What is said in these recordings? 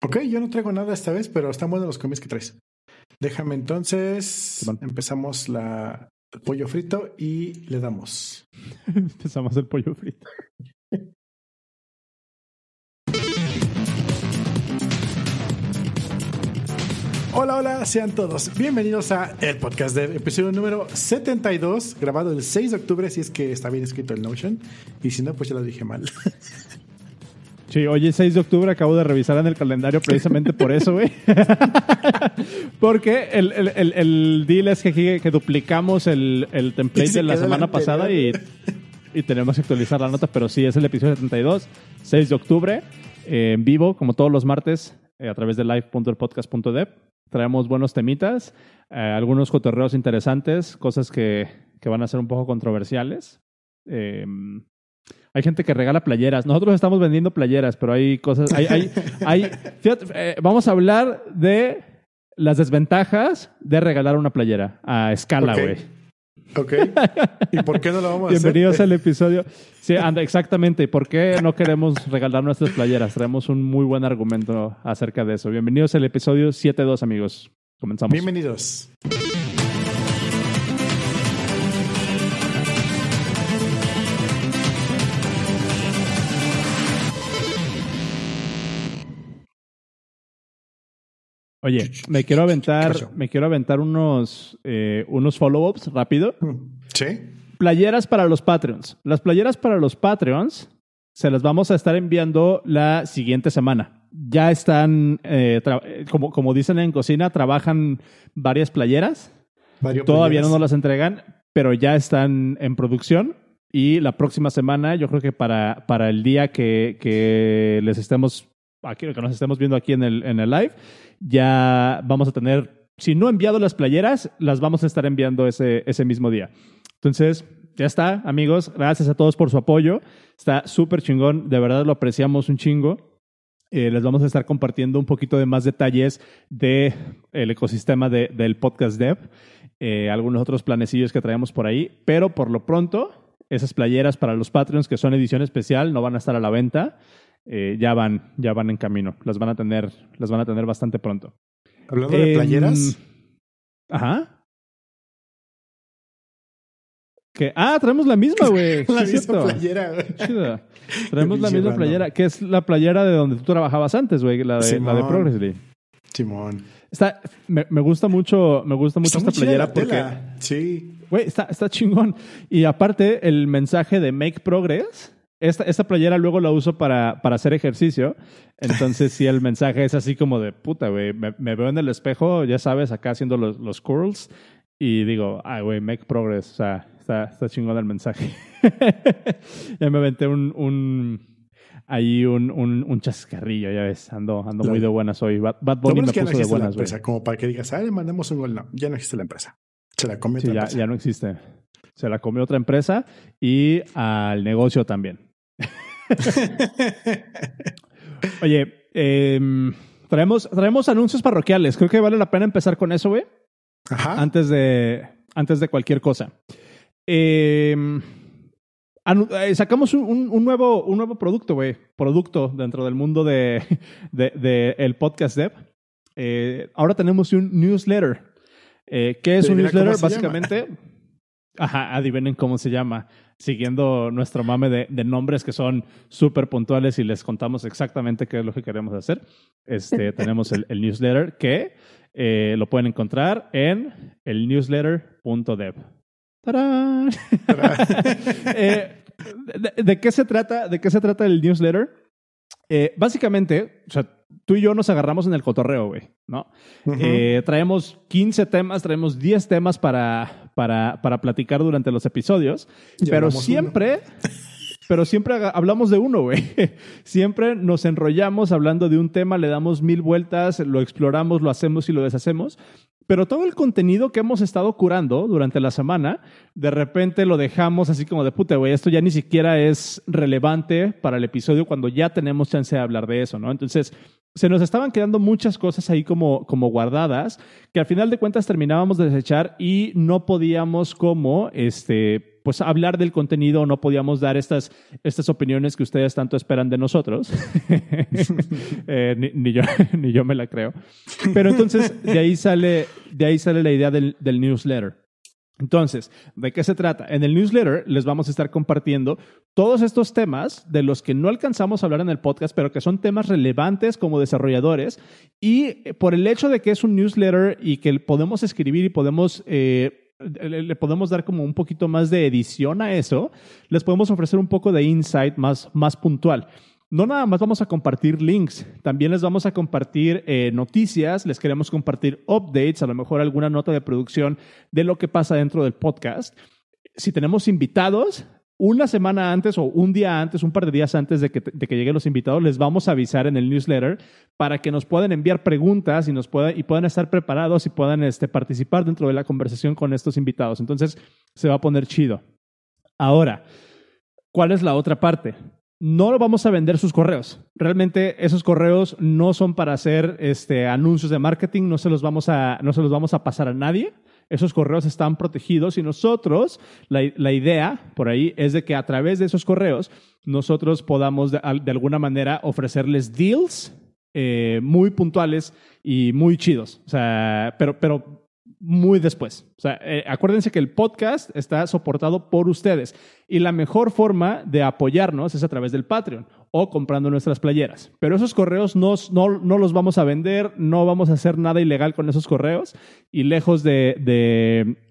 Ok, yo no traigo nada esta vez, pero están buenos los cómics que traes. Déjame entonces. Empezamos la, el pollo frito y le damos. Empezamos el pollo frito. Hola, hola, sean todos bienvenidos a el podcast de episodio número 72, grabado el 6 de octubre, si es que está bien escrito el Notion, y si no, pues ya lo dije mal. Sí, hoy es 6 de octubre, acabo de revisar en el calendario precisamente por eso, güey. Porque el, el, el, deal es que, que duplicamos el, el template de la semana pasada y, y, tenemos que actualizar la nota, pero sí, es el episodio 72, 6 de octubre, eh, en vivo, como todos los martes, eh, a través de live.elpodcast.dev. Traemos buenos temitas, eh, algunos cotorreos interesantes, cosas que, que van a ser un poco controversiales. Eh, hay gente que regala playeras. Nosotros estamos vendiendo playeras, pero hay cosas. Hay, hay, hay eh, vamos a hablar de las desventajas de regalar una playera a escala, güey. Ok. ¿Y por qué no lo vamos a hacer? Bienvenidos al episodio. Sí, anda, exactamente. ¿Y por qué no queremos regalar nuestras playeras? Traemos un muy buen argumento acerca de eso. Bienvenidos al episodio 7.2, amigos. Comenzamos. Bienvenidos. Oye, me quiero aventar, me quiero aventar unos, eh, unos follow-ups rápido. Sí. Playeras para los Patreons. Las playeras para los Patreons se las vamos a estar enviando la siguiente semana. Ya están, eh, como, como dicen en cocina, trabajan varias playeras. Todavía no nos las entregan, pero ya están en producción. Y la próxima semana, yo creo que para, para el día que, que les estemos, aquí, que nos estemos viendo aquí en el, en el live, ya vamos a tener, si no enviado las playeras, las vamos a estar enviando ese, ese mismo día. Entonces, ya está, amigos. Gracias a todos por su apoyo. Está súper chingón. De verdad lo apreciamos un chingo. Eh, les vamos a estar compartiendo un poquito de más detalles del el ecosistema de, del podcast dev, eh, algunos otros planecillos que traemos por ahí, pero por lo pronto, esas playeras para los Patreons que son edición especial no van a estar a la venta. Eh, ya van, ya van en camino. Las van a tener, las van a tener bastante pronto. Hablando de playeras. Em, ajá. Que, ah, traemos la misma, güey. la misma playera, güey. Traemos la misma playera, que es la playera de donde tú trabajabas antes, güey, la de, la de Progressly. Simón. Está, me, me, gusta mucho, me gusta mucho esta playera porque. Sí. Güey, está, está chingón. Y aparte, el mensaje de Make Progress esta, esta playera luego la uso para, para hacer ejercicio. Entonces, si el mensaje es así como de puta, güey, me, veo en el espejo, ya sabes, acá haciendo los, los curls. Y digo, ay, güey, make progress. O sea, está, está chingón el mensaje. ya me aventé un, un ahí un, un, un, chascarrillo, ya ves, ando, ando muy de buenas hoy. Bad, Bunny me puso de buenas, güey. Como para que digas, ah, le mandamos un gol. No, ya no existe la empresa. Se la comió otra ya, empresa. ya no existe. Se la comió otra empresa y al negocio también. Oye, eh, traemos, traemos anuncios parroquiales. Creo que vale la pena empezar con eso, güey. Ajá. Antes de, antes de cualquier cosa. Em, eh, sacamos un, un, nuevo, un nuevo producto, güey. Producto dentro del mundo de, de, el podcast dev. Eh, ahora tenemos un newsletter. Eh, ¿Qué es un newsletter? Básicamente. Ajá, adivinen cómo se llama siguiendo nuestro mame de, de nombres que son súper puntuales y les contamos exactamente qué es lo que queremos hacer. Este, tenemos el, el, newsletter que eh, lo pueden encontrar en el newsletter.dev. ¡Tarán! eh, de, de, qué se trata, ¿De qué se trata el newsletter? Eh, básicamente, o sea, tú y yo nos agarramos en el cotorreo, güey, ¿no? Uh -huh. eh, traemos 15 temas, traemos 10 temas para, para, para platicar durante los episodios, ya pero siempre... Pero siempre hablamos de uno, güey. Siempre nos enrollamos hablando de un tema, le damos mil vueltas, lo exploramos, lo hacemos y lo deshacemos. Pero todo el contenido que hemos estado curando durante la semana, de repente lo dejamos así como de puta, güey, esto ya ni siquiera es relevante para el episodio cuando ya tenemos chance de hablar de eso, ¿no? Entonces, se nos estaban quedando muchas cosas ahí como, como guardadas que al final de cuentas terminábamos de desechar y no podíamos como, este, pues hablar del contenido, no podíamos dar estas, estas opiniones que ustedes tanto esperan de nosotros. Eh, ni, yo, ni yo me la creo. Pero entonces de ahí sale, de ahí sale la idea del, del newsletter. Entonces, ¿de qué se trata? En el newsletter les vamos a estar compartiendo todos estos temas de los que no alcanzamos a hablar en el podcast, pero que son temas relevantes como desarrolladores. Y por el hecho de que es un newsletter y que podemos escribir y podemos... Eh, le podemos dar como un poquito más de edición a eso, les podemos ofrecer un poco de insight más, más puntual no nada más vamos a compartir links, también les vamos a compartir eh, noticias, les queremos compartir updates, a lo mejor alguna nota de producción de lo que pasa dentro del podcast. Si tenemos invitados, una semana antes o un día antes, un par de días antes de que, lleguen los invitados, les vamos a avisar en el newsletter para que nos puedan enviar preguntas y, nos puedan, y puedan estar preparados y puedan este, participar dentro de la conversación con estos invitados. Entonces, se va a poner chido. Ahora, ¿cuál es la otra parte? No lo vamos a vender sus correos. Realmente esos correos no son para hacer este, anuncios de marketing, no se, los vamos a, no se los vamos a pasar a nadie. Esos correos están protegidos y nosotros, la, idea por ahí es de que a través de esos correos nosotros podamos de, alguna manera ofrecerles deals eh, muy puntuales y muy chidos. O sea, pero, pero muy después. O sea, eh, acuérdense que el podcast está soportado por ustedes y la mejor forma de apoyarnos es a través del Patreon o comprando nuestras playeras. Pero esos correos no, no, los vamos a vender, no vamos a hacer nada ilegal con esos correos y lejos de,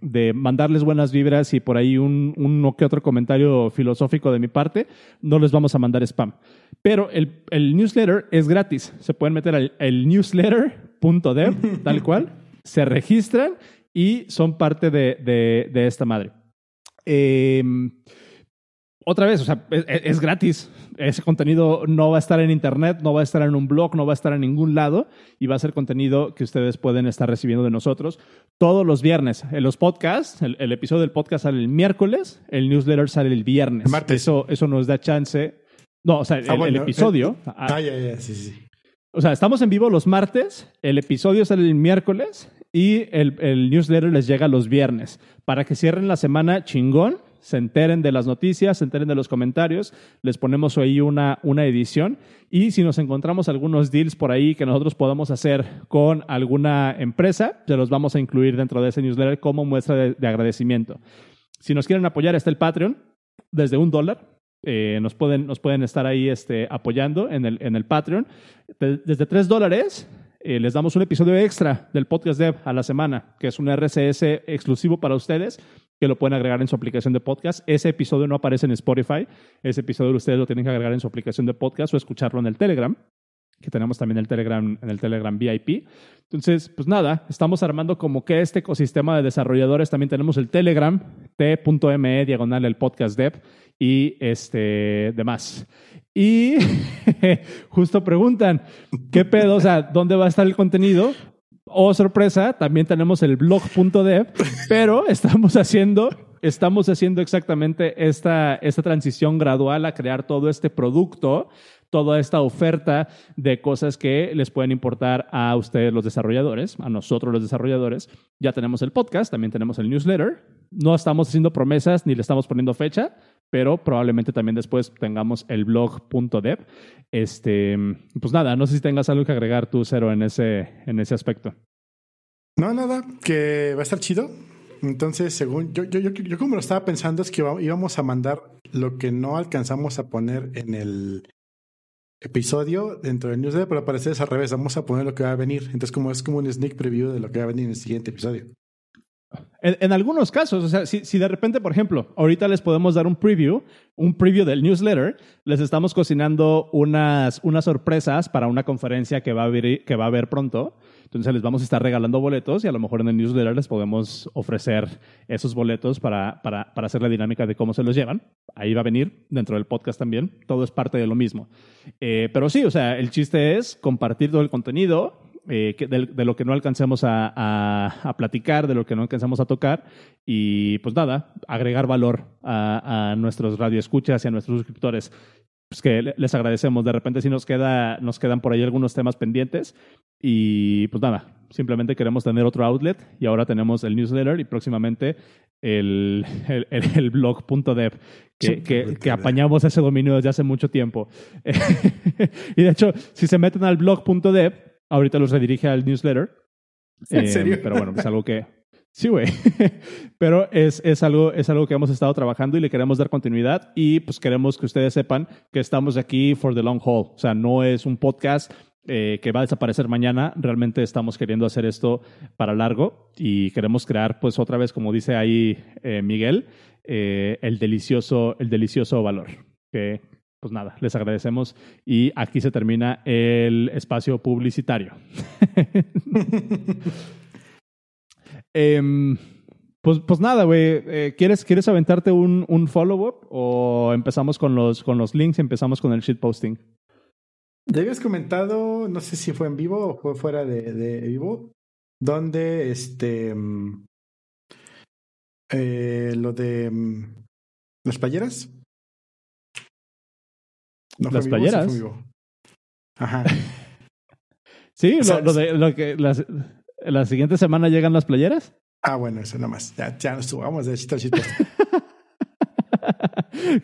de, mandarles buenas vibras y por ahí un, uno que otro comentario filosófico de mi parte, no les vamos a mandar spam. Pero el, el newsletter es gratis. Se pueden meter al el newsletter.dev, tal cual se registran y son parte de, esta madre. Em, otra vez, o sea, es, gratis. Ese contenido no va a estar en internet, no va a estar en un blog, no va a estar en ningún lado y va a ser contenido que ustedes pueden estar recibiendo de nosotros todos los viernes. En los podcasts, el, episodio del podcast sale el miércoles, el newsletter sale el viernes. martes. Eso, eso nos da chance. No, o sea, el, ah, episodio. ah, ah ya, ya, sí, sí. O sea, estamos en vivo los martes, el episodio sale el miércoles y el, newsletter les llega los viernes para que cierren la semana chingón, se enteren de las noticias, se enteren de los comentarios, les ponemos ahí una, una edición y si nos encontramos algunos deals por ahí que nosotros podamos hacer con alguna empresa, se los vamos a incluir dentro de ese newsletter como muestra de, agradecimiento. Si nos quieren apoyar, está el Patreon desde un dólar. Eh, nos, pueden, nos pueden estar ahí este, apoyando en el, en el Patreon. desde tres dólares eh, les damos un episodio extra del podcast Dev a la semana, que es un RCS exclusivo para ustedes, que lo pueden agregar en su aplicación de podcast. Ese episodio no aparece en Spotify, ese episodio ustedes lo tienen que agregar en su aplicación de podcast o escucharlo en el Telegram que tenemos también el Telegram, en el Telegram VIP. Entonces, pues nada, estamos armando como que este ecosistema de desarrolladores. También tenemos el Telegram, t.me, diagonal el podcast dev y este demás. Y justo preguntan, ¿qué pedo? O sea, ¿dónde va a estar el contenido? Oh, sorpresa, también tenemos el blog.dev, pero estamos haciendo, estamos haciendo exactamente esta, esta transición gradual a crear todo este producto toda esta oferta de cosas que les pueden importar a ustedes los desarrolladores, a nosotros los desarrolladores. Ya tenemos el podcast, también tenemos el newsletter. No estamos haciendo promesas ni le estamos poniendo fecha, pero probablemente también después tengamos el blog.dev. Este, pues nada, no sé si tengas algo que agregar tú, Cero, en ese, en ese aspecto. No, nada, que va a estar chido. Entonces, según yo, yo, yo, como lo estaba pensando, es que íbamos a mandar lo que no alcanzamos a poner en el episodio dentro del newsletter, pero parece es al revés. Vamos a poner lo que va a venir. Entonces, como es como un sneak preview de lo que va a venir en el siguiente episodio. En, algunos casos, o sea, si, si, de repente, por ejemplo, ahorita les podemos dar un preview, un preview del newsletter, les estamos cocinando unas, unas sorpresas para una conferencia que va, a haber, que va a haber pronto. Entonces les vamos a estar regalando boletos y a lo mejor en el newsletter les podemos ofrecer esos boletos para, para, para hacer la dinámica de cómo se los llevan. Ahí va a venir dentro del podcast también. Todo es parte de lo mismo. Eh, pero sí, o sea, el chiste es compartir todo el contenido, eh, de, lo que no alcancemos a, a, platicar, de lo que no alcanzamos a tocar y pues nada, agregar valor a, a nuestros radioescuchas y a nuestros suscriptores. pues que les agradecemos. De repente sí nos, queda, nos quedan por ahí algunos temas pendientes y pues nada, simplemente queremos tener otro outlet y ahora tenemos el newsletter y próximamente el, el, el, blog.dev que, que, que, apañamos ese dominio desde hace mucho tiempo. y de hecho, si se meten al blog.dev, ahorita los redirige al newsletter. ¿En serio? Eh, pero bueno, es algo que, Sí, güey. Pero es, es, algo, es algo que hemos estado trabajando y le queremos dar continuidad y pues queremos que ustedes sepan que estamos aquí for the long haul. O sea, no es un podcast eh, que va a desaparecer mañana. Realmente estamos queriendo hacer esto para largo y queremos crear, pues otra vez, como dice ahí eh, Miguel, eh, el, delicioso, el delicioso valor. Que, pues nada, les agradecemos y aquí se termina el espacio publicitario. Em, pues, pues nada, güey. Eh, ¿quieres, ¿Quieres aventarte un, un follow-up o empezamos con los, con los links y empezamos con el shitposting? Ya habías comentado, no sé si fue en vivo o fue fuera de, de vivo, donde este. Mm, eh, lo de. Mm, ¿Las playeras? ¿Las playeras? Ajá. sí, lo, de lo que. Las, ¿La siguiente semana llegan las playeras? Ah, bueno, eso nada más. Ya, ya nos subamos de chiste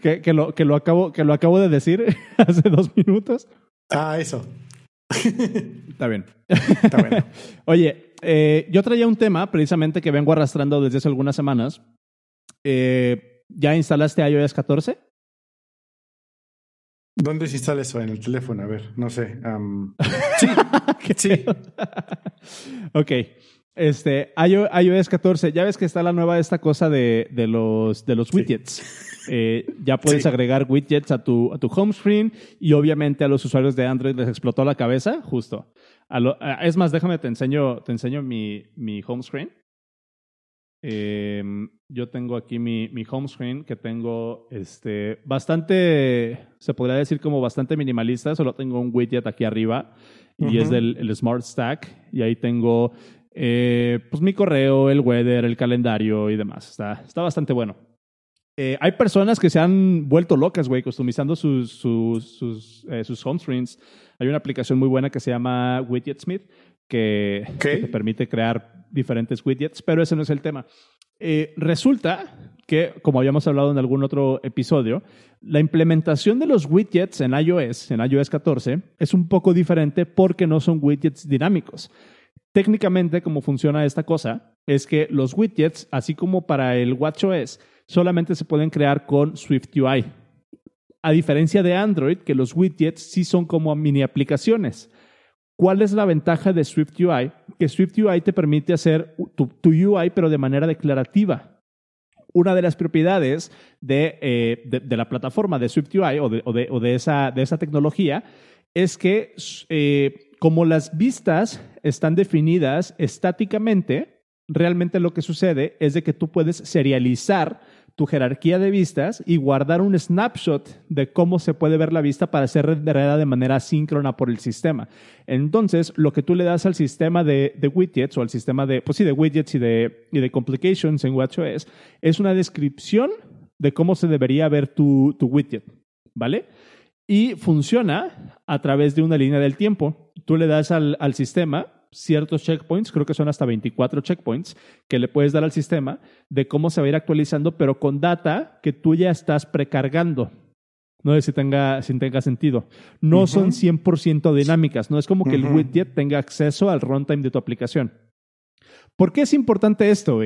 que, que, lo, que, lo acabo, que lo acabo de decir hace dos minutos. Ah, eso. Está bien. Está bueno. Oye, eh, yo traía un tema precisamente que vengo arrastrando desde hace algunas semanas. Eh, ¿Ya instalaste iOS 14? ¿Dónde se instala eso? En el teléfono, a ver, no sé. sí, sí. ok. Este, iOS 14, ya ves que está la nueva esta cosa de, de los, de los widgets. Eh, ya puedes agregar widgets a tu, a tu home screen y obviamente a los usuarios de Android les explotó la cabeza, justo. es más, déjame, te enseño, te enseño mi, mi home screen. Em, yo tengo aquí mi, mi, home screen que tengo este, bastante, se podría decir como bastante minimalista. Solo tengo un widget aquí arriba y es del el Smart Stack. Y ahí tengo eh, pues mi correo, el weather, el calendario y demás. Está, está bastante bueno. Eh, hay personas que se han vuelto locas, güey, customizando sus, sus, sus, eh, sus home screens. Hay una aplicación muy buena que se llama Widgetsmith que, te permite crear diferentes widgets, pero ese no es el tema. Eh, resulta que, como habíamos hablado en algún otro episodio, la implementación de los widgets en iOS, en iOS 14, es un poco diferente porque no son widgets dinámicos. Técnicamente, como funciona esta cosa, es que los widgets, así como para el WatchOS, solamente se pueden crear con SwiftUI. A diferencia de Android, que los widgets sí son como mini aplicaciones. ¿Cuál es la ventaja de Swift UI? Que Swift UI te permite hacer tu, UI, pero de manera declarativa. Una de las propiedades de, eh, la plataforma de Swift UI o de, esa, de esa, tecnología es que eh, como las vistas están definidas estáticamente, realmente lo que sucede es de que tú puedes serializar tu jerarquía de vistas y guardar un snapshot de cómo se puede ver la vista para ser renderada de manera síncrona por el sistema. Entonces, lo que tú le das al sistema de, widgets o al sistema de, pues sí, de widgets y de, y de complications en WatchOS es una descripción de cómo se debería ver tu, tu widget, ¿vale? Y funciona a través de una línea del tiempo. Tú le das al, al sistema ciertos checkpoints, creo que son hasta 24 checkpoints, que le puedes dar al sistema de cómo se va a ir actualizando, pero con data que tú ya estás precargando. No sé si tenga, si tenga sentido. No son 100% dinámicas, no es como que el widget tenga acceso al runtime de tu aplicación. ¿Por qué es importante esto?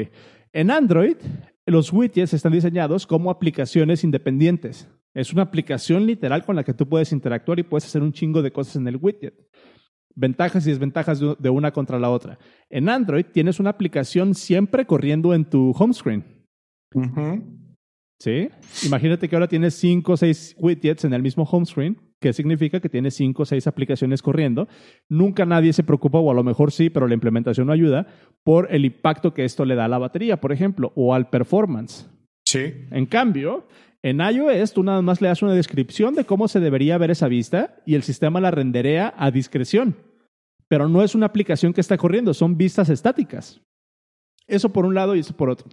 En Android, los widgets están diseñados como aplicaciones independientes. Es una aplicación literal con la que tú puedes interactuar y puedes hacer un chingo de cosas en el widget ventajas y desventajas de una contra la otra. En Android tienes una aplicación siempre corriendo en tu home screen. ¿Sí? Imagínate que ahora tienes cinco o seis widgets en el mismo home screen, que significa que tienes cinco o seis aplicaciones corriendo. Nunca nadie se preocupa, o a lo mejor sí, pero la implementación no ayuda, por el impacto que esto le da a la batería, por ejemplo, o al performance. Sí. En cambio, en iOS tú nada más le das una descripción de cómo se debería ver esa vista y el sistema la renderea a discreción pero no es una aplicación que está corriendo, son vistas estáticas. Eso por un lado y eso por otro.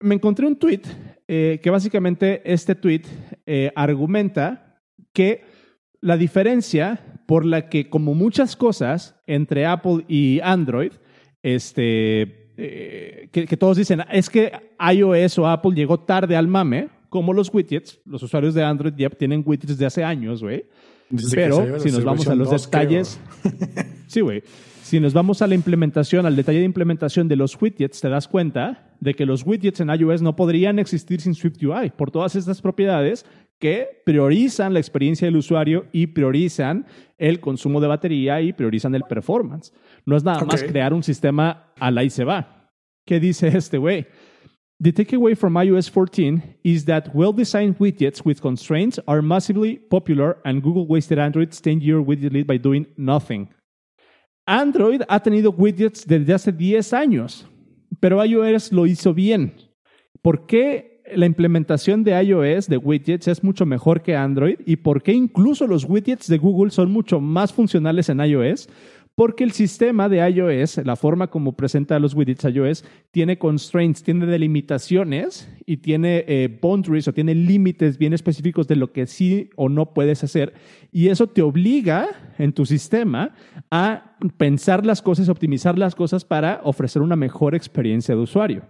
Me encontré un tweet eh, que básicamente este tweet eh, argumenta que la diferencia por la que, como muchas cosas entre Apple y Android, este, eh, que, que, todos dicen, es que iOS o Apple llegó tarde al mame, como los widgets, los usuarios de Android ya tienen widgets de hace años, güey. Pero si nos vamos a los detalles, sí, güey. Si nos vamos a la implementación, al detalle de implementación de los widgets, te das cuenta de que los widgets en iOS no podrían existir sin SwiftUI por todas estas propiedades que priorizan la experiencia del usuario y priorizan el consumo de batería y priorizan el performance. No es nada okay. más crear un sistema a la y se va. ¿Qué dice este güey? The takeaway from iOS 14 is that well-designed widgets with constraints are massively popular and Google wasted Android's 10-year widget lead by doing nothing. Android ha tenido widgets desde hace 10 años, pero iOS lo hizo bien. ¿Por qué la implementación de iOS de widgets es mucho mejor que Android y por qué incluso los widgets de Google son mucho más funcionales en iOS? Porque el sistema de iOS, la forma como presenta los widgets iOS, tiene constraints, tiene delimitaciones y tiene eh, boundaries o tiene límites bien específicos de lo que sí o no puedes hacer. Y eso te obliga en tu sistema a pensar las cosas, optimizar las cosas para ofrecer una mejor experiencia de usuario.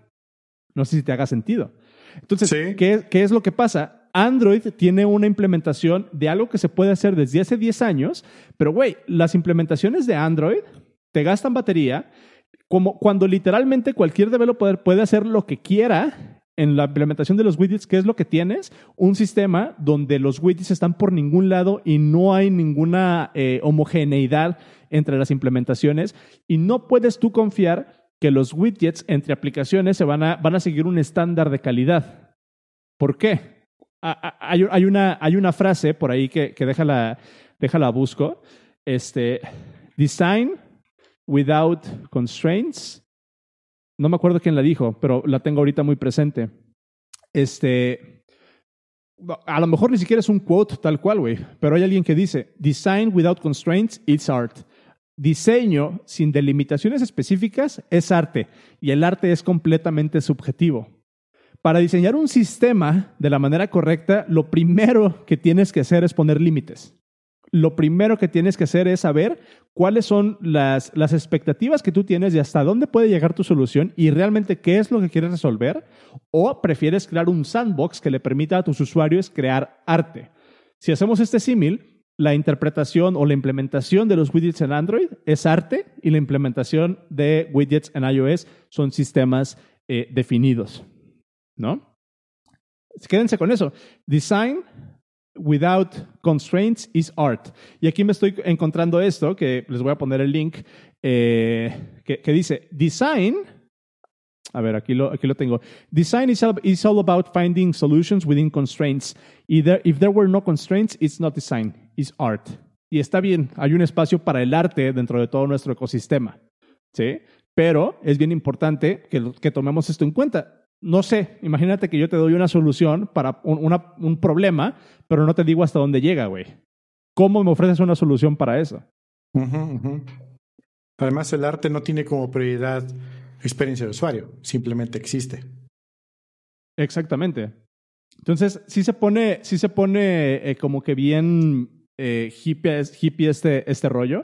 No sé si te haga sentido. Entonces, ¿qué, ¿qué es lo que pasa? Android tiene una implementación de algo que se puede hacer desde hace 10 años, pero güey, las implementaciones de Android te gastan batería, como cuando literalmente cualquier developer puede hacer lo que quiera en la implementación de los widgets, ¿qué es lo que tienes? Un sistema donde los widgets están por ningún lado y no hay ninguna eh, homogeneidad entre las implementaciones y no puedes tú confiar que los widgets entre aplicaciones se van a, van a seguir un estándar de calidad. ¿Por qué? Hay, una, hay una frase por ahí que, que déjala, déjala busco. Este, design without constraints. No me acuerdo quién la dijo, pero la tengo ahorita muy presente. Este, a lo mejor ni siquiera es un quote tal cual, güey, pero hay alguien que dice, design without constraints, it's art. Diseño sin delimitaciones específicas es arte y el arte es completamente subjetivo. Para diseñar un sistema de la manera correcta, lo primero que tienes que hacer es poner límites. Lo primero que tienes que hacer es saber cuáles son las, expectativas que tú tienes y hasta dónde puede llegar tu solución y realmente qué es lo que quieres resolver o prefieres crear un sandbox que le permita a tus usuarios crear arte. Si hacemos este símil, la interpretación o la implementación de los widgets en Android es arte y la implementación de widgets en iOS son sistemas eh, definidos. ¿No? Quédense con eso. Design without constraints is art. Y aquí me estoy encontrando esto, que les voy a poner el link, eh, que, que dice, design a ver, aquí lo, aquí lo tengo. Design is all, is all about finding solutions within constraints. Either, if there were no constraints, it's not design, it's art. Y está bien, hay un espacio para el arte dentro de todo nuestro ecosistema. ¿sí? Pero es bien importante que, que tomemos esto en cuenta. No sé, imagínate que yo te doy una solución para un, una, un problema, pero no te digo hasta dónde llega, güey. ¿Cómo me ofreces una solución para eso? Uh -huh, uh -huh. Además, el arte no tiene como prioridad experiencia de usuario, simplemente existe. Exactamente. Entonces, sí se pone, sí se pone eh, como que bien eh, hippie, hippie este, este rollo.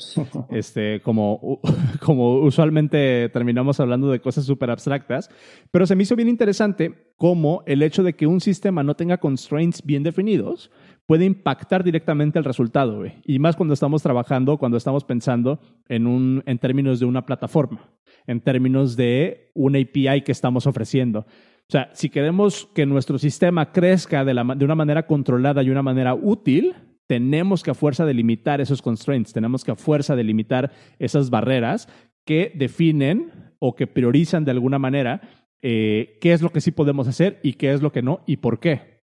Este, como, como usualmente terminamos hablando de cosas súper abstractas. Pero se me hizo bien interesante cómo el hecho de que un sistema no tenga constraints bien definidos puede impactar directamente el resultado. Güey. Y más cuando estamos trabajando, cuando estamos pensando en, un, en términos de una plataforma en términos de una API que estamos ofreciendo. O sea, si queremos que nuestro sistema crezca de, la, de una manera controlada y una manera útil, tenemos que a fuerza delimitar esos constraints, tenemos que a fuerza delimitar esas barreras que definen o que priorizan de alguna manera eh, qué es lo que sí podemos hacer y qué es lo que no y por qué.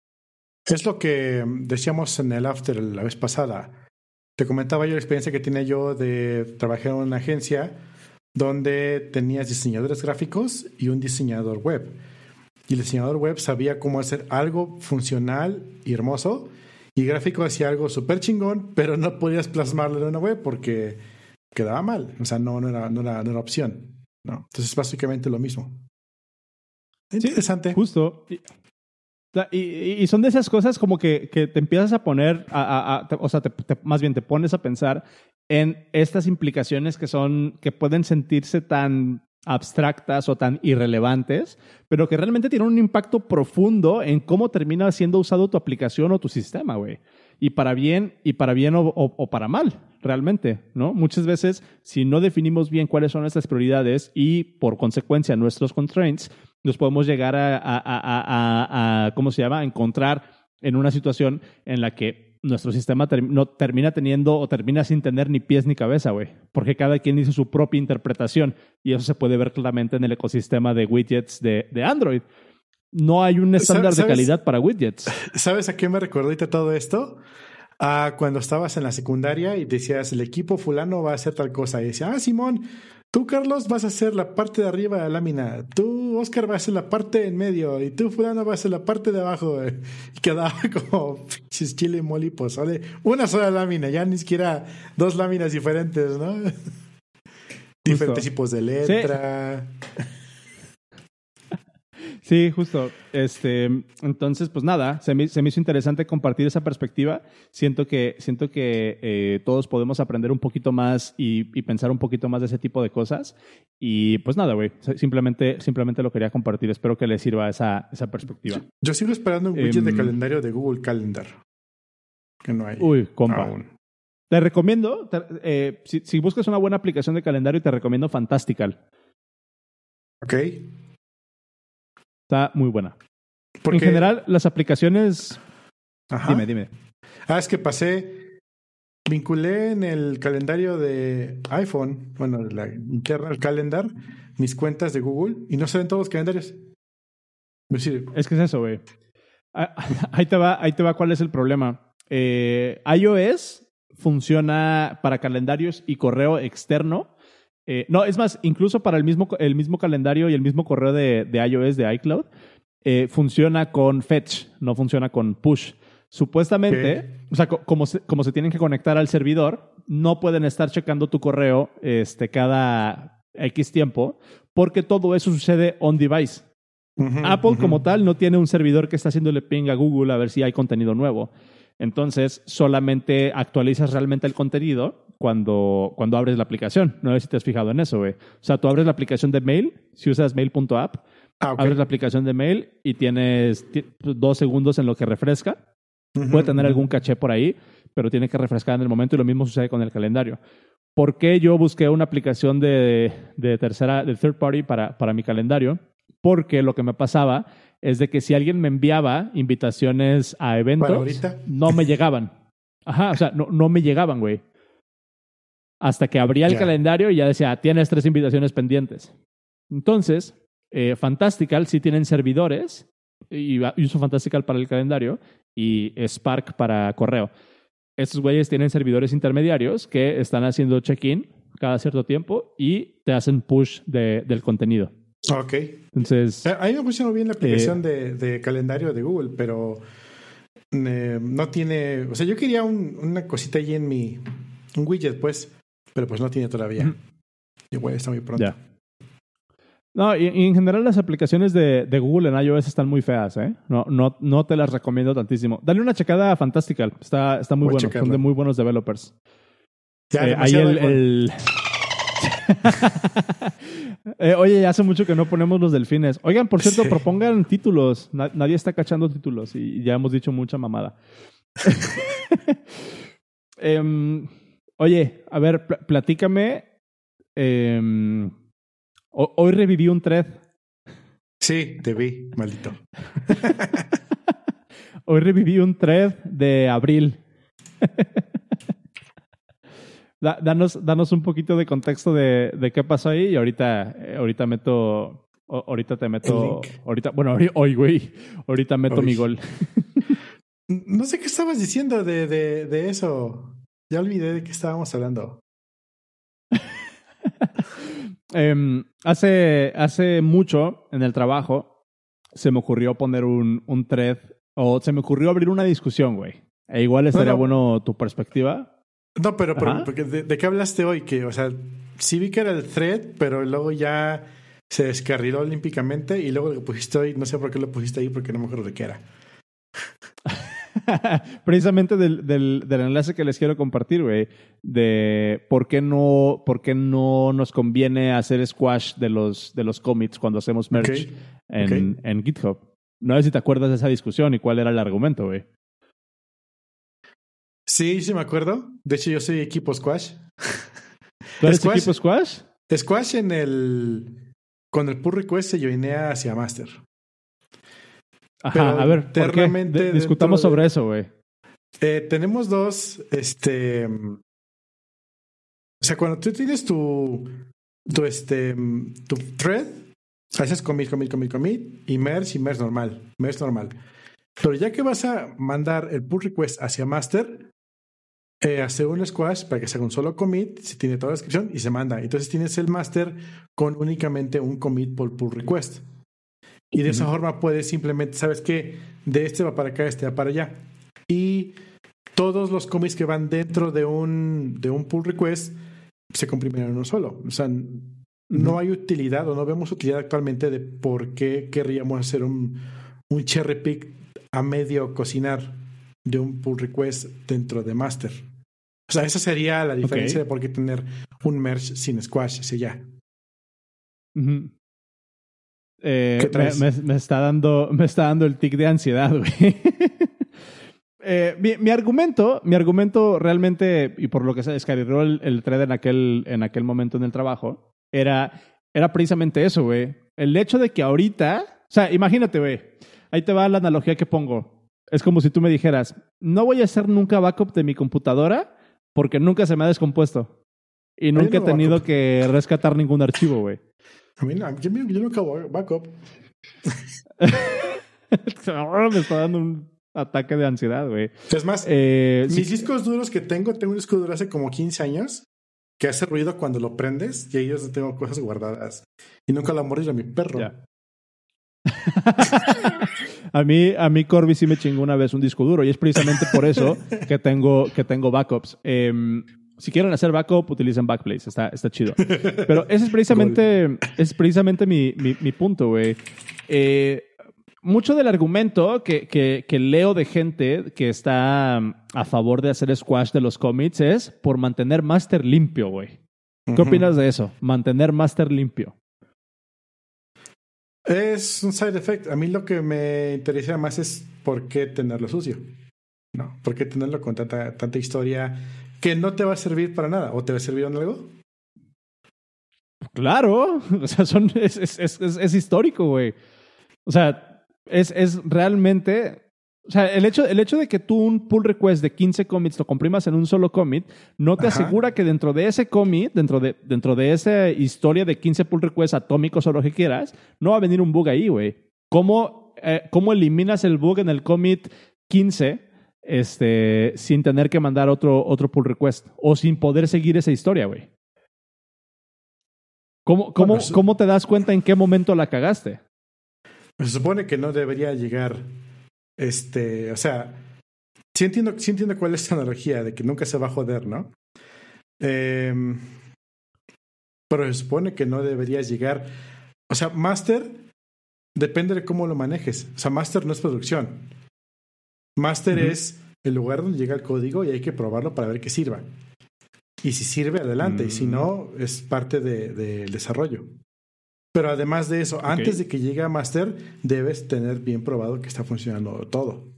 Es lo que decíamos en el after la vez pasada. Te comentaba yo la experiencia que tenía yo de trabajar en una agencia donde tenías diseñadores gráficos y un diseñador web. Y el diseñador web sabía cómo hacer algo funcional y hermoso, y gráfico hacía algo súper chingón, pero no podías plasmarlo en una web porque quedaba mal. O sea, no, no, era, no, era, no era opción. ¿no? Entonces, básicamente lo mismo. Interesante. Sí, justo. Y, son de esas cosas como que, que te empiezas a poner, a, o sea, más bien te pones a pensar en estas implicaciones que son, que pueden sentirse tan abstractas o tan irrelevantes, pero que realmente tienen un impacto profundo en cómo termina siendo usado tu aplicación o tu sistema, güey. Y para bien, y para bien o, para mal, realmente, ¿no? Muchas veces, si no definimos bien cuáles son nuestras prioridades y, por consecuencia, nuestros constraints, nos podemos llegar a, a, ¿cómo se llama?, a encontrar en una situación en la que nuestro sistema no termina teniendo o termina sin tener ni pies ni cabeza, güey. Porque cada quien dice su propia interpretación y eso se puede ver claramente en el ecosistema de widgets de, de Android. No hay un estándar de calidad para widgets. ¿Sabes a qué me recordó todo esto? A cuando estabas en la secundaria y decías, el equipo fulano va a hacer tal cosa. Y decía, ah, Simón, Tú, Carlos, vas a hacer la parte de arriba de la lámina. Tú, Oscar, vas a hacer la parte en medio. Y tú, Fulano, vas a hacer la parte de abajo. Y quedaba como chile moli pozole. Una sola lámina, ya ni siquiera dos láminas diferentes, ¿no? Diferentes tipos de letra. Sí, justo. Este, entonces, pues nada, se me, hizo interesante compartir esa perspectiva. Siento que, siento que eh, todos podemos aprender un poquito más y, pensar un poquito más de ese tipo de cosas. Y pues nada, güey, simplemente, simplemente lo quería compartir. Espero que les sirva esa, esa perspectiva. Yo sigo esperando un widget de em, calendario de Google Calendar. Que no hay. Uy, compa. Te recomiendo, eh, si, si buscas una buena aplicación de calendario, te recomiendo Fantastical. Ok. Está muy buena. Porque... En general, las aplicaciones. Dime, dime. Ah, es que pasé. Vinculé en el calendario de iPhone, bueno, la Internal Calendar, mis cuentas de Google y no se ven todos los calendarios. Es que es eso, güey. Ah, ahí te va, ahí te va cuál es el problema. Eh, iOS funciona para calendarios y correo externo eh, no, es más, incluso para el mismo, el mismo calendario y el mismo correo de, de iOS, de iCloud, eh, funciona con fetch, no funciona con push. Supuestamente, o sea, como se, como se tienen que conectar al servidor, no pueden estar checando tu correo este, cada X tiempo, porque todo eso sucede on device. Apple como tal no tiene un servidor que está haciéndole ping a Google a ver si hay contenido nuevo. Entonces, solamente actualizas realmente el contenido cuando, cuando abres la aplicación. No sé si te has fijado en eso, güey. O sea, tú abres la aplicación de mail, si usas mail.app, ah, abres la aplicación de mail y tienes dos segundos en lo que refresca. Puede tener algún caché por ahí, pero tiene que refrescar en el momento y lo mismo sucede con el calendario. ¿Por qué yo busqué una aplicación de, de tercera, de third party para, para mi calendario? Porque lo que me pasaba es de que si alguien me enviaba invitaciones a eventos, no me llegaban. Ajá, o sea, no, no me llegaban, güey hasta que abría el calendario y ya decía, tienes tres invitaciones pendientes. Entonces, eh, Fantastical sí tienen servidores, y uso Fantastical para el calendario y Spark para correo. Estos güeyes tienen servidores intermediarios que están haciendo check-in cada cierto tiempo y te hacen push del contenido. Ok. Entonces. A mí me funcionó bien la aplicación eh, de, calendario de Google, pero eh, no tiene. O sea, yo quería una cosita ahí en mi. Un widget, pues. Pero pues no tiene todavía. Igual está muy pronto. Ya. No, y, en general las aplicaciones de, de, Google en iOS están muy feas, ¿eh? No, no, no te las recomiendo tantísimo. Dale una checada a Fantastical. Está, está muy bueno. Son de muy buenos developers. Ya, eh, ahí el... eh, oye, hace mucho que no ponemos los delfines. Oigan, por cierto, propongan títulos. nadie está cachando títulos y ya hemos dicho mucha mamada. eh, Oye, a ver, platícame. Em, hoy reviví un thread. Sí, te vi, maldito. hoy reviví un thread de abril. Danos, danos un poquito de contexto de, de qué pasó ahí y ahorita, eh, ahorita meto, ahorita te meto, ahorita, bueno, hoy, güey, ahorita meto mi gol. no sé qué estabas diciendo de, de, de eso. Ya olvidé de qué estábamos hablando. Em, hace, hace mucho en el trabajo se me ocurrió poner un, un thread o se me ocurrió abrir una discusión, güey. E igual estaría bueno tu perspectiva. No, pero, de, qué hablaste hoy? Que, o sea, sí vi que era el thread, pero luego ya se descarriló olímpicamente y luego lo pusiste hoy, no sé por qué lo pusiste ahí porque no me acuerdo de qué era. Precisamente del, del, del, enlace que les quiero compartir, güey, de por qué no, por qué no nos conviene hacer squash de los, de los commits cuando hacemos merch en, en GitHub. No sé si te acuerdas de esa discusión y cuál era el argumento, güey. Sí, sí me acuerdo. De hecho, yo soy equipo Squash. ¿Tú eres equipo Squash? Squash en el... Con el pull request se joinea hacia master. Ajá, a ver, ¿por qué? discutamos sobre eso, güey. Eh, tenemos dos, este... O sea, cuando tú tienes tu, tu, este, tu thread, haces commit, commit, commit, commit, y merge y merge normal, merge normal. Pero ya que vas a mandar el pull request hacia master, eh, hace un squash para que se haga un solo commit, se tiene toda la descripción y se manda. Entonces tienes el master con únicamente un commit por pull request. Y de esa forma puedes simplemente, ¿sabes qué? De este va para acá, este va para allá. Y todos los commits que van dentro de un, de un pull request se comprimen en uno solo. O sea, no hay utilidad o no vemos utilidad actualmente de por qué querríamos hacer un, un cherry pick a medio cocinar de un pull request dentro de master. O sea, esa sería la diferencia de por qué tener un merge sin squash, ese ya. Eh, me, está dando, me está dando el tic de ansiedad, güey. Eh, mi, argumento, mi argumento realmente, y por lo que se descargó el, el thread en aquel, en aquel momento en el trabajo, era, era precisamente eso, güey. El hecho de que ahorita, o sea, imagínate, güey, ahí te va la analogía que pongo. Es como si tú me dijeras, no voy a hacer nunca backup de mi computadora porque nunca se me ha descompuesto. Y nunca he tenido que rescatar ningún archivo, güey. A mí, yo, yo nunca hago backup. me está dando un ataque de ansiedad, güey. Es más, eh, mis discos duros que tengo, tengo un disco duro hace como 15 años que hace ruido cuando lo prendes y ahí yo tengo cosas guardadas. Y nunca la morí a mi perro. a mí, a mí Corby sí me chingó una vez un disco duro y es precisamente por eso que tengo, que tengo backups. Eh, si quieren hacer backup, utilicen Backblaze. Está, está chido. Pero ese es precisamente, es precisamente mi, mi, punto, güey. Eh, mucho del argumento que, que, leo de gente que está a favor de hacer squash de los commits es por mantener master limpio, güey. ¿Qué opinas de eso? Mantener master limpio. Es un side effect. A mí lo que me interesa más es por qué tenerlo sucio. No, por qué tenerlo con tanta, historia que no te va a servir para nada. ¿O te va a servir en algo? Claro, o sea, son, es, es histórico, güey. O sea, es, es realmente. O sea, el hecho, el hecho de que tú un pull request de 15 commits lo comprimas en un solo commit, no te asegura que dentro de ese commit, dentro de, dentro de esa historia de 15 pull requests atómicos o lo que quieras, no va a venir un bug ahí, güey. ¿Cómo, eh, ¿Cómo eliminas el bug en el commit 15 este, sin tener que mandar otro, otro pull request o sin poder seguir esa historia, güey. ¿Cómo, cómo, ¿Cómo te das cuenta en qué momento la cagaste? Se supone que no debería llegar, este, o sea, sí entiendo, sí entiendo cuál es la analogía de que nunca se va a joder, ¿no? Em, pero se supone que no debería llegar, o sea, master depende de cómo lo manejes, o sea, master no es producción. Master es el lugar donde llega el código y hay que probarlo para ver que sirva. Y si sirve, adelante. Y si no, mm. es parte del de, desarrollo. Pero además de eso, antes de que llegue a master, debes tener bien probado que está funcionando todo.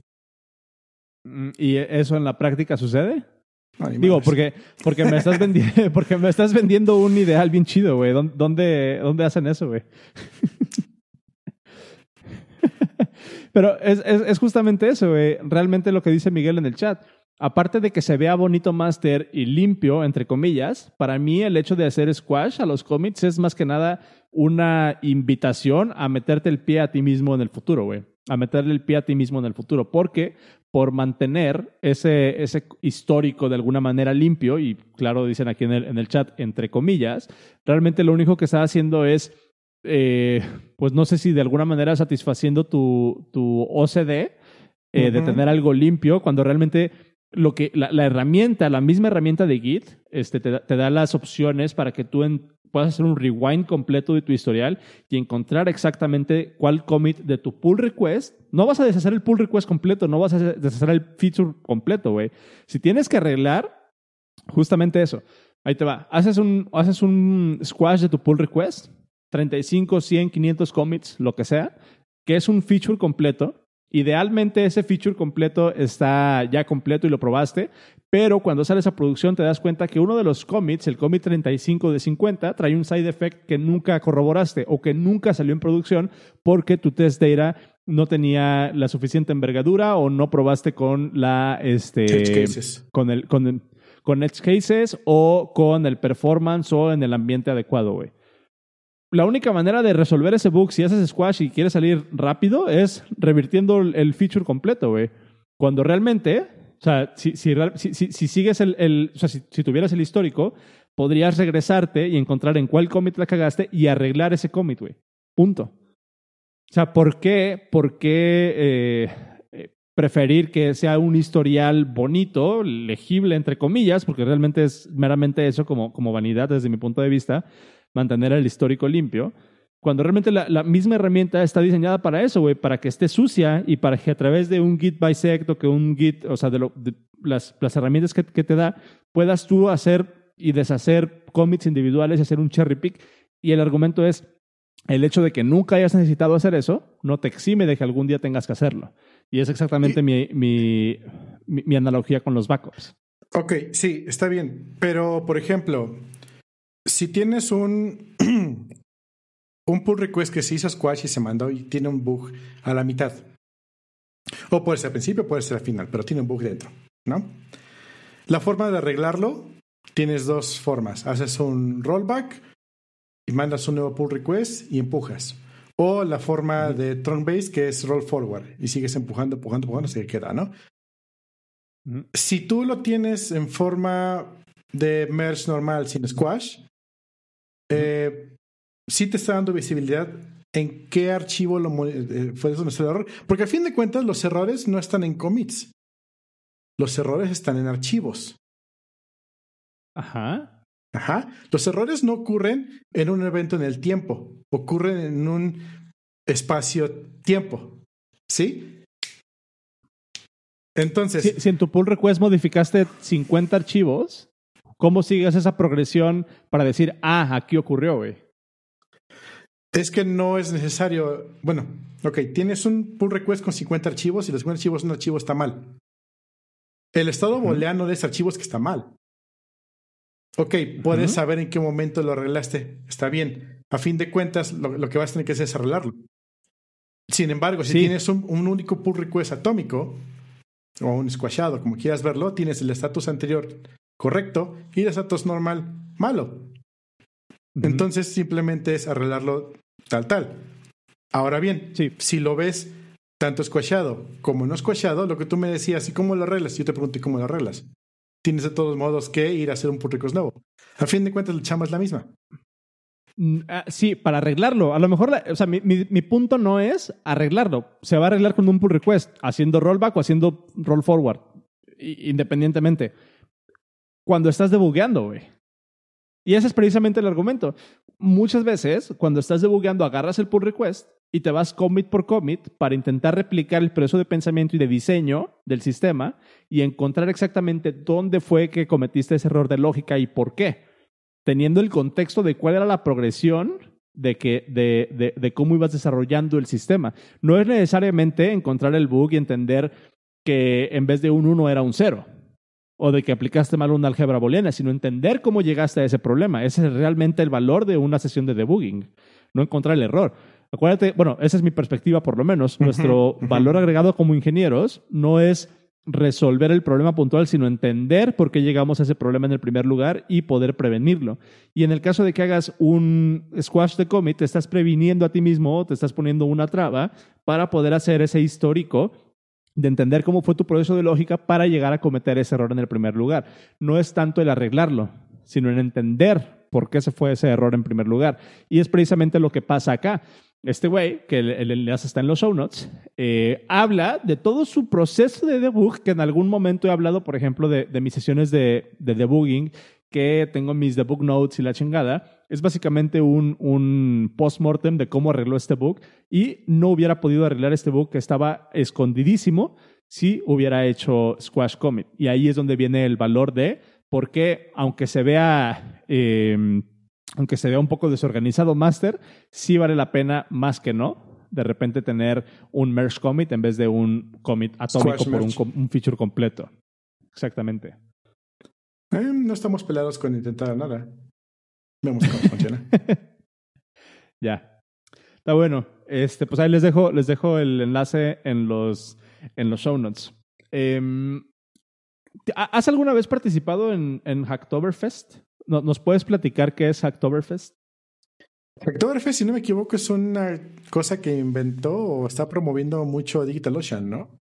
Mm, ¿Y eso en la práctica sucede? Digo, porque, porque, me estás vendiendo, porque me estás vendiendo un ideal bien chido, güey. ¿Dónde, ¿Dónde hacen eso, güey? Pero es, es, justamente eso, güey. Realmente lo que dice Miguel en el chat. Aparte de que se vea bonito Master y limpio, entre comillas, para mí el hecho de hacer squash a los commits es más que nada una invitación a meterte el pie a ti mismo en el futuro, güey. A meterle el pie a ti mismo en el futuro. Porque por mantener ese, ese histórico de alguna manera limpio, y claro, dicen aquí en el, en el chat, entre comillas, realmente lo único que está haciendo es eh, pues no sé si de alguna manera satisfaciendo tu, tu OCD eh, de tener algo limpio, cuando realmente lo que la, herramienta, la misma herramienta de Git, este, te, da las opciones para que tú puedas hacer un rewind completo de tu historial y encontrar exactamente cuál commit de tu pull request. No vas a deshacer el pull request completo, no vas a deshacer el feature completo, güey. Si tienes que arreglar, justamente eso. Ahí te va. Haces un, haces un squash de tu pull request, 35, 100, 500 commits, lo que sea, que es un feature completo Idealmente ese feature completo está ya completo y lo probaste, pero cuando sales a producción te das cuenta que uno de los commits, el commit 35 de 50, trae un side effect que nunca corroboraste o que nunca salió en producción porque tu test data no tenía la suficiente envergadura o no probaste con la este con el con con edge cases o con el performance o en el ambiente adecuado, güey la única manera de resolver ese bug, si haces squash y quieres salir rápido, es revirtiendo el feature completo, güey. Cuando realmente, o sea, si, si, si, sigues el, o sea, si, tuvieras el histórico, podrías regresarte y encontrar en cuál commit la cagaste y arreglar ese commit, güey. Punto. O sea, ¿por qué, por qué eh, eh, preferir que sea un historial bonito, legible, entre comillas, porque realmente es meramente eso como, como vanidad desde mi punto de vista, mantener el histórico limpio, cuando realmente la, misma herramienta está diseñada para eso, güey, para que esté sucia y para que a través de un Git bisect o que un Git, o sea, de, las, las, herramientas que, que, te da, puedas tú hacer y deshacer commits individuales y hacer un cherry pick. Y el argumento es, el hecho de que nunca hayas necesitado hacer eso no te exime de que algún día tengas que hacerlo. Y es exactamente mi, mi, mi, analogía con los backups. Ok, sí, está bien. Pero, por ejemplo, si tienes un, un pull request que se hizo squash y se mandó y tiene un bug a la mitad, o puede ser al principio, puede ser al final, pero tiene un bug dentro, ¿no? La forma de arreglarlo, tienes dos formas. Haces un rollback y mandas un nuevo pull request y empujas. O la forma de Tron Base, que es roll forward, y sigues empujando, empujando, empujando, se queda, ¿no? Si tú lo tienes en forma de merge normal sin squash, eh, sí te está dando visibilidad en qué archivo lo, eh, fue donde está el error. Porque a fin de cuentas, los errores no están en commits. Los errores están en archivos. Ajá. Ajá. Los errores no ocurren en un evento en el tiempo, ocurren en un espacio-tiempo. ¿Sí? Entonces. si, en tu pull request modificaste 50 archivos, ¿Cómo sigues esa progresión para decir, ah, aquí ocurrió, güey? Es que no es necesario. Bueno, ok, tienes un pull request con 50 archivos y los 50 archivos un archivo está mal. El estado booleano de ese archivo es que está mal. Ok, puedes saber en qué momento lo arreglaste. Está bien. A fin de cuentas, lo, que vas a tener que hacer es arreglarlo. Sin embargo, si tienes un, un, único pull request atómico o un squashado, como quieras verlo, tienes el estatus anterior correcto y de estatus normal malo. Entonces simplemente es arreglarlo tal, tal. Ahora bien, si lo ves tanto squashado como no squashado, lo que tú me decías, ¿y cómo lo arreglas? Yo te pregunté cómo lo arreglas. Tienes de todos modos que ir a hacer un pull request nuevo. A fin de cuentas, la chamba es la misma. Mm, ah, sí, para arreglarlo. A lo mejor, o sea, mi, mi, punto no es arreglarlo. Se va a arreglar con un pull request, haciendo rollback o haciendo roll forward, independientemente cuando estás debugueando, güey. Y ese es precisamente el argumento. Muchas veces, cuando estás debugueando, agarras el pull request y te vas commit por commit para intentar replicar el proceso de pensamiento y de diseño del sistema y encontrar exactamente dónde fue que cometiste ese error de lógica y por qué. Teniendo el contexto de cuál era la progresión de, que, de, de, cómo ibas desarrollando el sistema. No es necesariamente encontrar el bug y entender que en vez de un 1 era un 0 o de que aplicaste mal una álgebra booleana, sino entender cómo llegaste a ese problema. Ese es realmente el valor de una sesión de debugging, no encontrar el error. Acuérdate, bueno, esa es mi perspectiva por lo menos. Nuestro valor agregado como ingenieros no es resolver el problema puntual, sino entender por qué llegamos a ese problema en el primer lugar y poder prevenirlo. Y en el caso de que hagas un squash de commit, te estás previniendo a ti mismo, te estás poniendo una traba para poder hacer ese histórico de entender cómo fue tu proceso de lógica para llegar a cometer ese error en el primer lugar. No es tanto el arreglarlo, sino en entender por qué se fue ese error en primer lugar. Y es precisamente lo que pasa acá. Este güey, que el, enlace está en los show notes, eh, habla de todo su proceso de debug, que en algún momento he hablado, por ejemplo, de, mis sesiones de, de debugging, que tengo mis debug notes y la chingada, Es básicamente un, un post-mortem de cómo arregló este bug y no hubiera podido arreglar este bug que estaba escondidísimo si hubiera hecho Squash Commit. Y ahí es donde viene el valor de por qué, aunque se vea, eh, aunque se vea un poco desorganizado Master, sí vale la pena más que no de repente tener un merge commit en vez de un commit atómico Squash por un, feature completo. Exactamente. Eh, no estamos pelados con intentar nada. Vemos cómo funciona. Ya. Está bueno. Este, pues ahí les dejo, les dejo el enlace en los, en los show notes. Em, ¿te- ha- ¿Has alguna vez participado en, en Hacktoberfest? ¿No- ¿Nos puedes platicar qué es Hacktoberfest? Oktoberfest, si no me equivoco, es una cosa que inventó o está promoviendo mucho DigitalOcean, ¿no?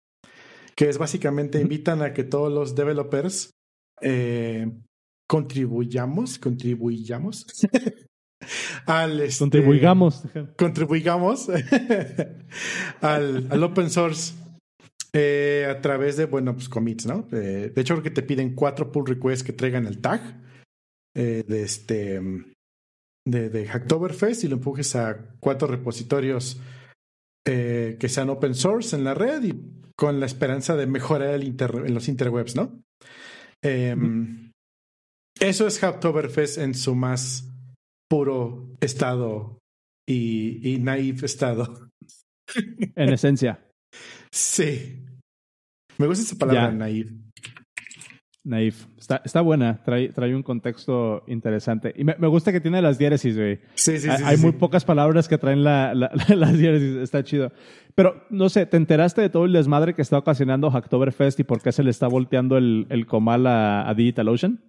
Que es básicamente invitan a que todos los developers eh, contribuyamos, contribuyamos al este, Contribuyamos. contribuyamos al, al open source eh, a través de, bueno, pues commits, ¿no? Eh, de hecho, creo que te piden cuatro pull requests que traigan el tag eh, de este de, de Hacktoberfest y lo empujes a cuatro repositorios que sean open source en la red y con la esperanza de mejorar el inter- en los interwebs, ¿no? Em, Eso es Hacktoberfest en su más puro estado y, y naive estado. En esencia, Sí. Me gusta esa palabra, Ya. naive. Naif. Está, está buena. Trae, trae un contexto interesante. Y me, me gusta que tiene las diéresis, güey. Sí, sí, Hay- sí. Hay sí, muy sí. pocas palabras que traen la, la- las diéresis. Está chido. Pero, no sé, ¿te enteraste de todo el desmadre que está ocasionando Hacktoberfest y por qué se le está volteando el, el comal a, a DigitalOcean?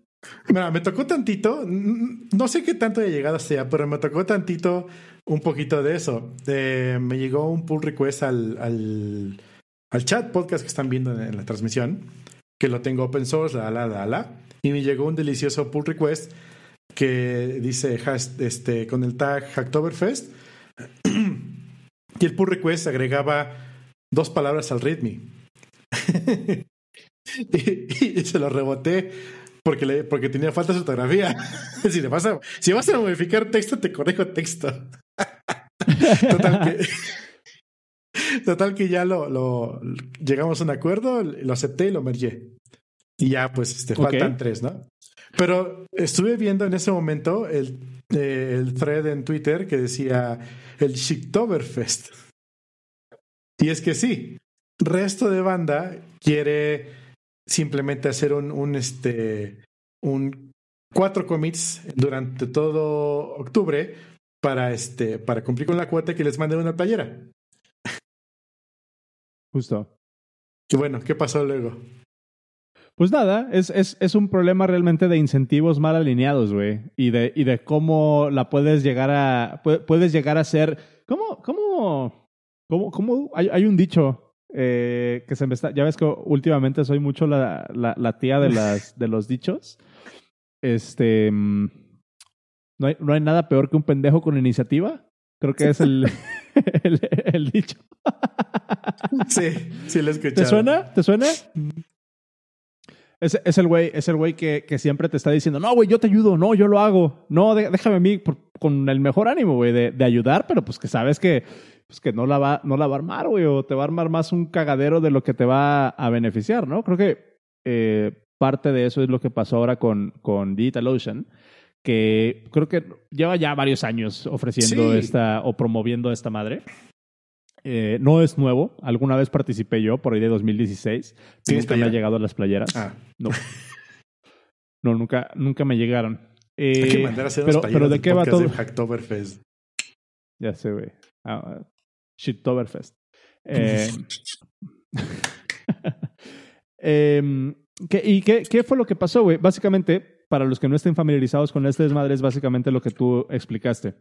Me tocó tantito, no sé qué tanto he llegado hasta allá, pero me tocó tantito un poquito de eso. De- me llegó un pull request al, al, chat podcast que están viendo en, la transmisión, que lo tengo open source, la, la, la, la, y me llegó un delicioso pull request que dice este, con el tag Hacktoberfest, y el pull request agregaba dos palabras al readme. y, y se lo reboté porque, le, porque tenía falta de ortografía. si, le vas a, si vas a modificar texto, te corrijo texto. Total que, total que ya lo, lo llegamos a un acuerdo, lo acepté y lo mergé. Y ya, pues, este, faltan tres, ¿no? Pero estuve viendo en ese momento el, eh, el thread en Twitter que decía el Shiktoberfest. Y es que sí, resto de banda quiere simplemente hacer un, un este un cuatro commits durante todo octubre para este para cumplir con la cuota que les manden una playera. Justo. Y bueno, ¿qué pasó luego? Pues nada, es, es, es un problema realmente de incentivos mal alineados, güey. Y de, y de cómo la puedes llegar a. pu- Puedes llegar a ser. ¿Cómo? ¿Cómo? ¿Cómo? cómo? Hay, hay un dicho eh, que se me está. Ya ves que últimamente soy mucho la, la, la tía de, las, de los dichos. Este. mm, No hay, no hay nada peor que un pendejo con iniciativa. Creo que es el, el, el dicho. Sí, sí lo he escuchado. ¿Te suena? ¿Te suena? Es, es el güey, es el güey que, que siempre te está diciendo, no, güey, yo te ayudo, no, yo lo hago. No, déjame a mí por- con el mejor ánimo, güey, de, de ayudar, pero pues que sabes que, pues que no, la va, no la va a armar, güey, o te va a armar más un cagadero de lo que te va a beneficiar, ¿no? Creo que eh, parte de eso es lo que pasó ahora con, con DigitalOcean, que creo que lleva ya varios años ofreciendo Sí. esta o promoviendo esta madre. Eh, no es nuevo, alguna vez participé yo por ahí de 2016. ¿Tienes Nunca me ha llegado las playeras. Ah, No. No, nunca, nunca me llegaron. hay que Eh, mandar a hacer pero, pero ¿de qué va todo? de. Ya sé, güey. Ah, Shittoberfest. Eh, em, ¿qué- ¿Y qué, qué fue lo que pasó, güey? Básicamente, para los que no estén familiarizados con este desmadre, es básicamente lo que tú explicaste.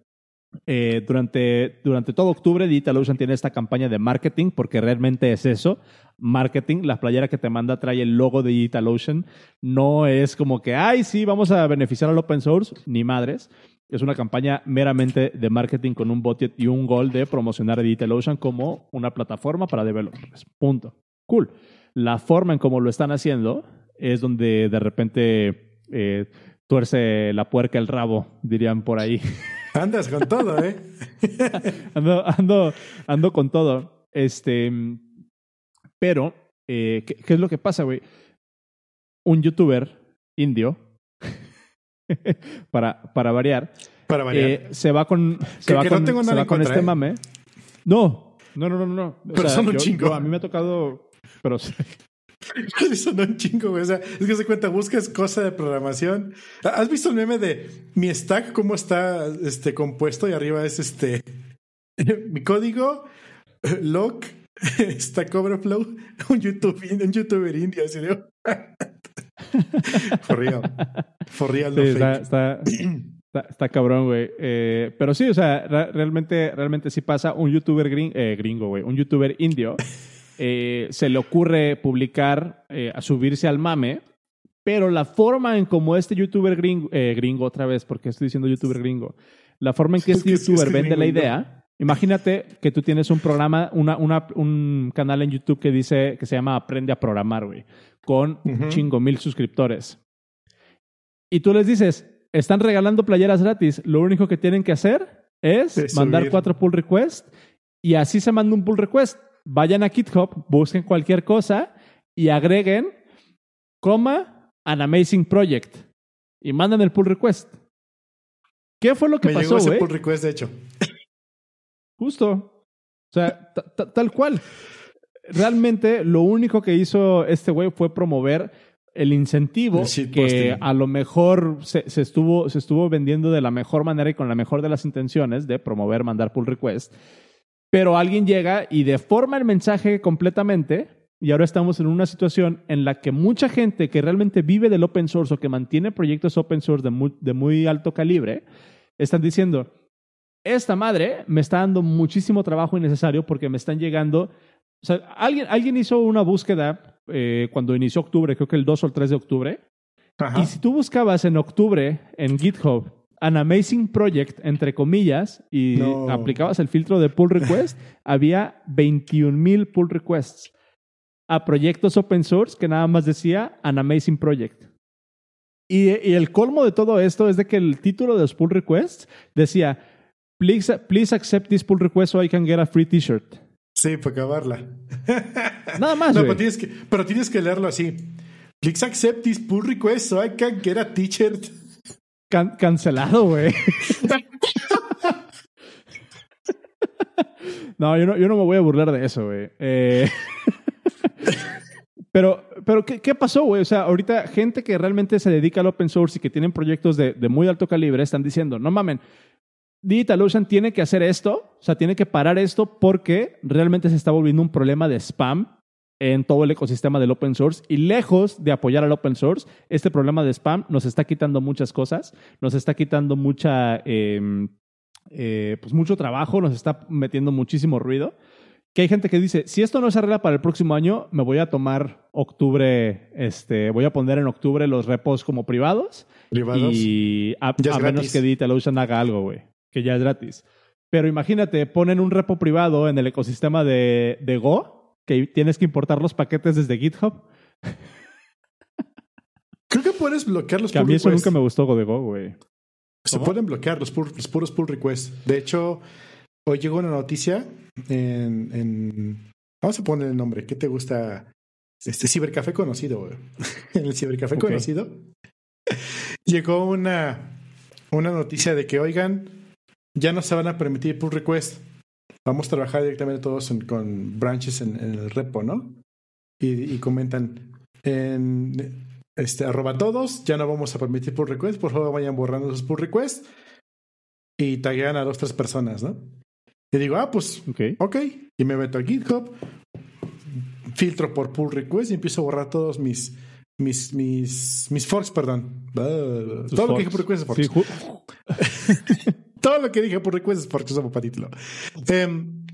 Eh, durante, durante todo octubre, DigitalOcean tiene esta campaña de marketing, porque realmente es eso, marketing. La playera que te manda trae el logo de DigitalOcean. No es como que, ay, sí, vamos a beneficiar al open source, ni madres. Es una campaña meramente de marketing con un budget y un goal de promocionar a DigitalOcean como una plataforma para developers. Punto. Cool. La forma en cómo lo están haciendo es donde de repente eh, tuerce la puerca el rabo, dirían por ahí. Andas con todo, ¿eh? ando, ando, ando con todo. Este, pero, eh, ¿qué, ¿qué, es lo que pasa, güey? Un youtuber indio, para, para variar, para variar. Eh, se va con, se va con, no se va con contra, este ¿eh? mame. No, no, no, no, no. O Pero son un yo- chingo. yo- a mí me ha tocado, pero Sí, sonó un chingo, güey. O sea, es que se cuenta, buscas cosa de programación. ¿Has visto el meme de mi stack, cómo está este, compuesto? Y arriba es este mi código, log, Stack Overflow, un, YouTube, un youtuber indio, así de. For real. For real, no Sí, está, fake. está, está, está cabrón, güey. Eh, pero sí, o sea, realmente, realmente sí pasa. Un youtuber gring- eh, gringo, güey, un youtuber indio, eh, se le ocurre publicar, eh, a subirse al mame, pero la forma en como este youtuber gringo, eh, gringo otra vez, porque estoy diciendo youtuber gringo, la forma en que Es este que youtuber es que vende la idea, imagínate que tú tienes un programa, una, una, un canal en YouTube que dice, que se llama Aprende a Programar, güey, con Ujú. chingo mil suscriptores. Y tú les dices, están regalando playeras gratis, lo único que tienen que hacer es Es mandar subir. cuatro pull requests y así se manda un pull request. Vayan a GitHub, busquen cualquier cosa y agreguen, coma, an amazing project y mandan el pull request. ¿Qué fue lo que Me llegó pasó, ese güey? pull request, de hecho. Justo. O sea, ta- ta- tal cual. Realmente lo único que hizo este güey fue promover el incentivo El que a lo mejor se, se estuvo, se estuvo vendiendo de la mejor manera y con la mejor de las intenciones de promover, mandar pull request. Pero alguien llega y deforma el mensaje completamente y ahora estamos en una situación en la que mucha gente que realmente vive del open source o que mantiene proyectos open source de muy, de muy alto calibre, están diciendo, esta madre me está dando muchísimo trabajo innecesario porque me están llegando. O sea, alguien, alguien hizo una búsqueda eh, cuando inició octubre, creo que el 2 o el 3 de octubre. Ajá. Y si tú buscabas en octubre en GitHub an amazing project, entre comillas, y No. aplicabas el filtro de pull request, había 21 mil pull requests a proyectos open source que nada más decía an amazing project. Y, y el colmo de todo esto es de que el título de los pull requests decía, please, please accept this pull request so I can get a free t-shirt. Sí, para acabarla. Nada más, No, güey. pero tienes, que, pero tienes que leerlo así. Please accept this pull request so I can get a t-shirt. Can- cancelado, güey. no, yo no, yo no me voy a burlar de eso, güey. Eh, pero, pero ¿qué, qué pasó, güey? O sea, ahorita gente que realmente se dedica al open source y que tienen proyectos de, de muy alto calibre están diciendo, no mamen, DigitalOcean tiene que hacer esto, o sea, tiene que parar esto porque realmente se está volviendo un problema de spam en todo el ecosistema del open source y lejos de apoyar al open source, este problema de spam nos está quitando muchas cosas, nos está quitando mucha, eh, eh, pues mucho trabajo, nos está metiendo muchísimo ruido. Que hay gente que dice, si esto no se arregla para el próximo año, me voy a tomar octubre, este, voy a poner en octubre los repos como privados Privados. y a, a menos que DigitalOcean haga algo, güey, que ya es gratis. Pero imagínate, ponen un repo privado en el ecosistema de, de Go, que tienes que importar los paquetes desde GitHub. Creo que puedes bloquear los Que a pull mí eso requests. nunca me gustó Go de Go, güey. Se pueden bloquear los, pull- los puros pull requests. De hecho, hoy llegó una noticia en, en- Vamos a poner el nombre. ¿Qué te gusta? Este cibercafé conocido, güey. En el cibercafé conocido. Llegó una, una noticia de que, oigan, ya no se van a permitir pull requests. Vamos a trabajar directamente todos en- con branches en, en el repo, ¿no? Y, y comentan en este arroba todos, ya no vamos a permitir pull requests, por favor vayan borrando sus pull requests y taguean a dos, tres personas, ¿no? Y digo, ah, pues, Ok. ok. Y me meto a GitHub, filtro por pull request y empiezo a borrar todos mis, mis, mis, mis forks, perdón. Todo lo que dije por request es forks. Sí, Todo lo que dije por request es forks, eso para título. Em,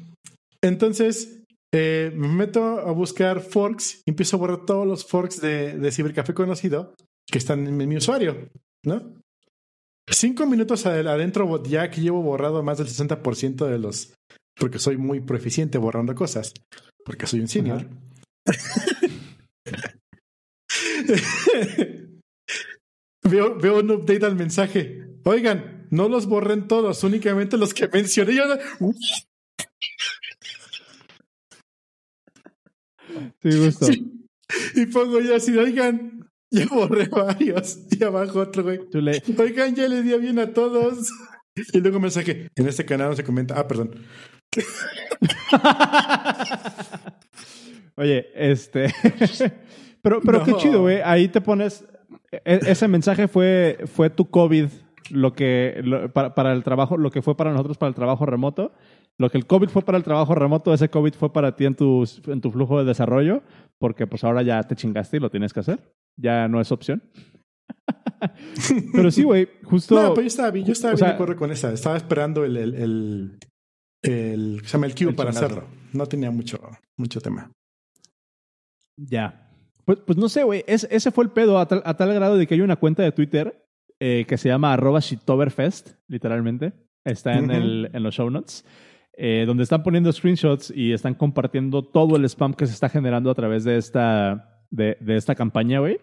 entonces, eh, me meto a buscar forks y empiezo a borrar todos los forks de, de Cibercafé conocido que están en mi usuario, ¿no? Cinco minutos ad- adentro, ya que llevo borrado más del 60% de los. Porque soy muy proficiente borrando cosas. Porque soy un senior. veo, veo un update al mensaje. Oigan, no los borren todos, únicamente los que mencioné. Yo, Sí, gusto. Sí. Y pongo yo así, oigan, ya borré varios. Y abajo otro, güey. Oigan, ya le di bien a todos. Y luego mensaje, en este canal no se comenta. Ah, perdón. Oye, este. pero pero qué chido, güey. Ahí te pones. e- ese mensaje fue, fue tu COVID, lo que. lo- para, para el trabajo, lo que fue para nosotros para el trabajo remoto. Lo que el COVID fue para el trabajo remoto, ese COVID fue para ti en tu, en tu flujo de desarrollo, porque pues ahora ya te chingaste y lo tienes que hacer. Ya no es opción. Pero sí, güey, justo. No, pero yo estaba bien, yo estaba o bien sea- de acuerdo con esa. Estaba esperando el, el, el, el, se llama el El para chingazo. hacerlo. No tenía mucho, mucho tema. Ya. Pues, pues no sé, güey. Es- ese fue el pedo a tal, a tal grado de que hay una cuenta de Twitter eh, que se llama arroba shitoberfest, literalmente. Está en, el, en los show notes. eh, donde están poniendo screenshots y están compartiendo todo el spam que se está generando a través de esta, de, de esta campaña, güey.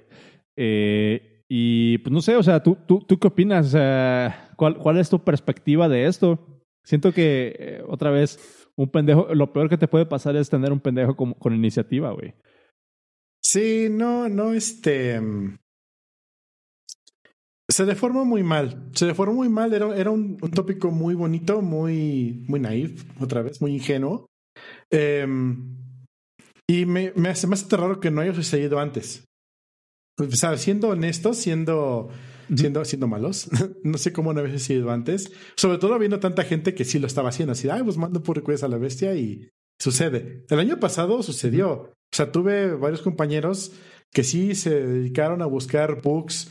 Eh, y pues no sé, o sea, ¿tú, tú, tú qué opinas? Sea, ¿cuál, ¿Cuál es tu perspectiva de esto? Siento que, eh, otra vez, un pendejo, lo peor que te puede pasar es tener un pendejo con, con iniciativa, güey. Sí, no, no, este. mm, Se deformó muy mal. Se deformó muy mal. Era, era un, un tópico muy bonito, muy, muy naif, otra vez, muy ingenuo. Em, y me, me hace más raro que no haya sucedido antes. O sea, siendo honestos, siendo, siendo, siendo malos, no sé cómo no había sucedido antes. Sobre todo viendo tanta gente que sí lo estaba haciendo. Así, ay, pues mando por request a la bestia y sucede. El año pasado sucedió. O sea, tuve varios compañeros que sí se dedicaron a buscar bugs.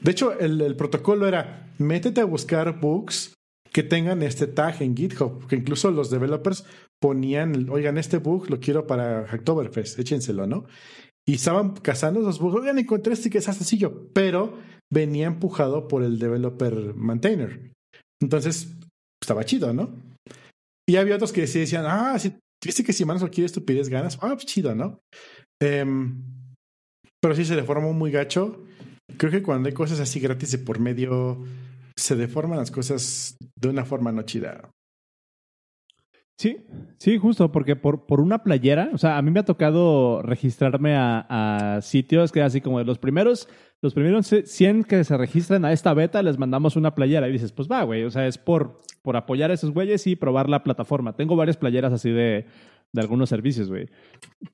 De hecho, el, protocolo era métete a buscar bugs que tengan este tag en GitHub, que incluso los developers ponían, oigan, este bug lo quiero para Hacktoberfest, échenselo, ¿no? Y estaban cazando esos bugs, oigan, encontré este que es sencillo, pero venía empujado por el developer maintainer. Entonces, estaba chido, ¿no? Y había otros que sí decían, ah, si viste que si manos cualquier estupidez ganas, ah, pues chido, ¿no? Em, pero sí se deformó muy gacho. Creo que cuando hay cosas así gratis de por medio, se deforman las cosas de una forma no chida. Sí, sí, justo, porque por, por una playera, o sea, a mí me ha tocado registrarme a, sitios que así como de los primeros, los primeros 100 que se registran a esta beta, les mandamos una playera y dices, pues va, güey, o sea, es por, por apoyar a esos güeyes y probar la plataforma. Tengo varias playeras así de, de algunos servicios, güey.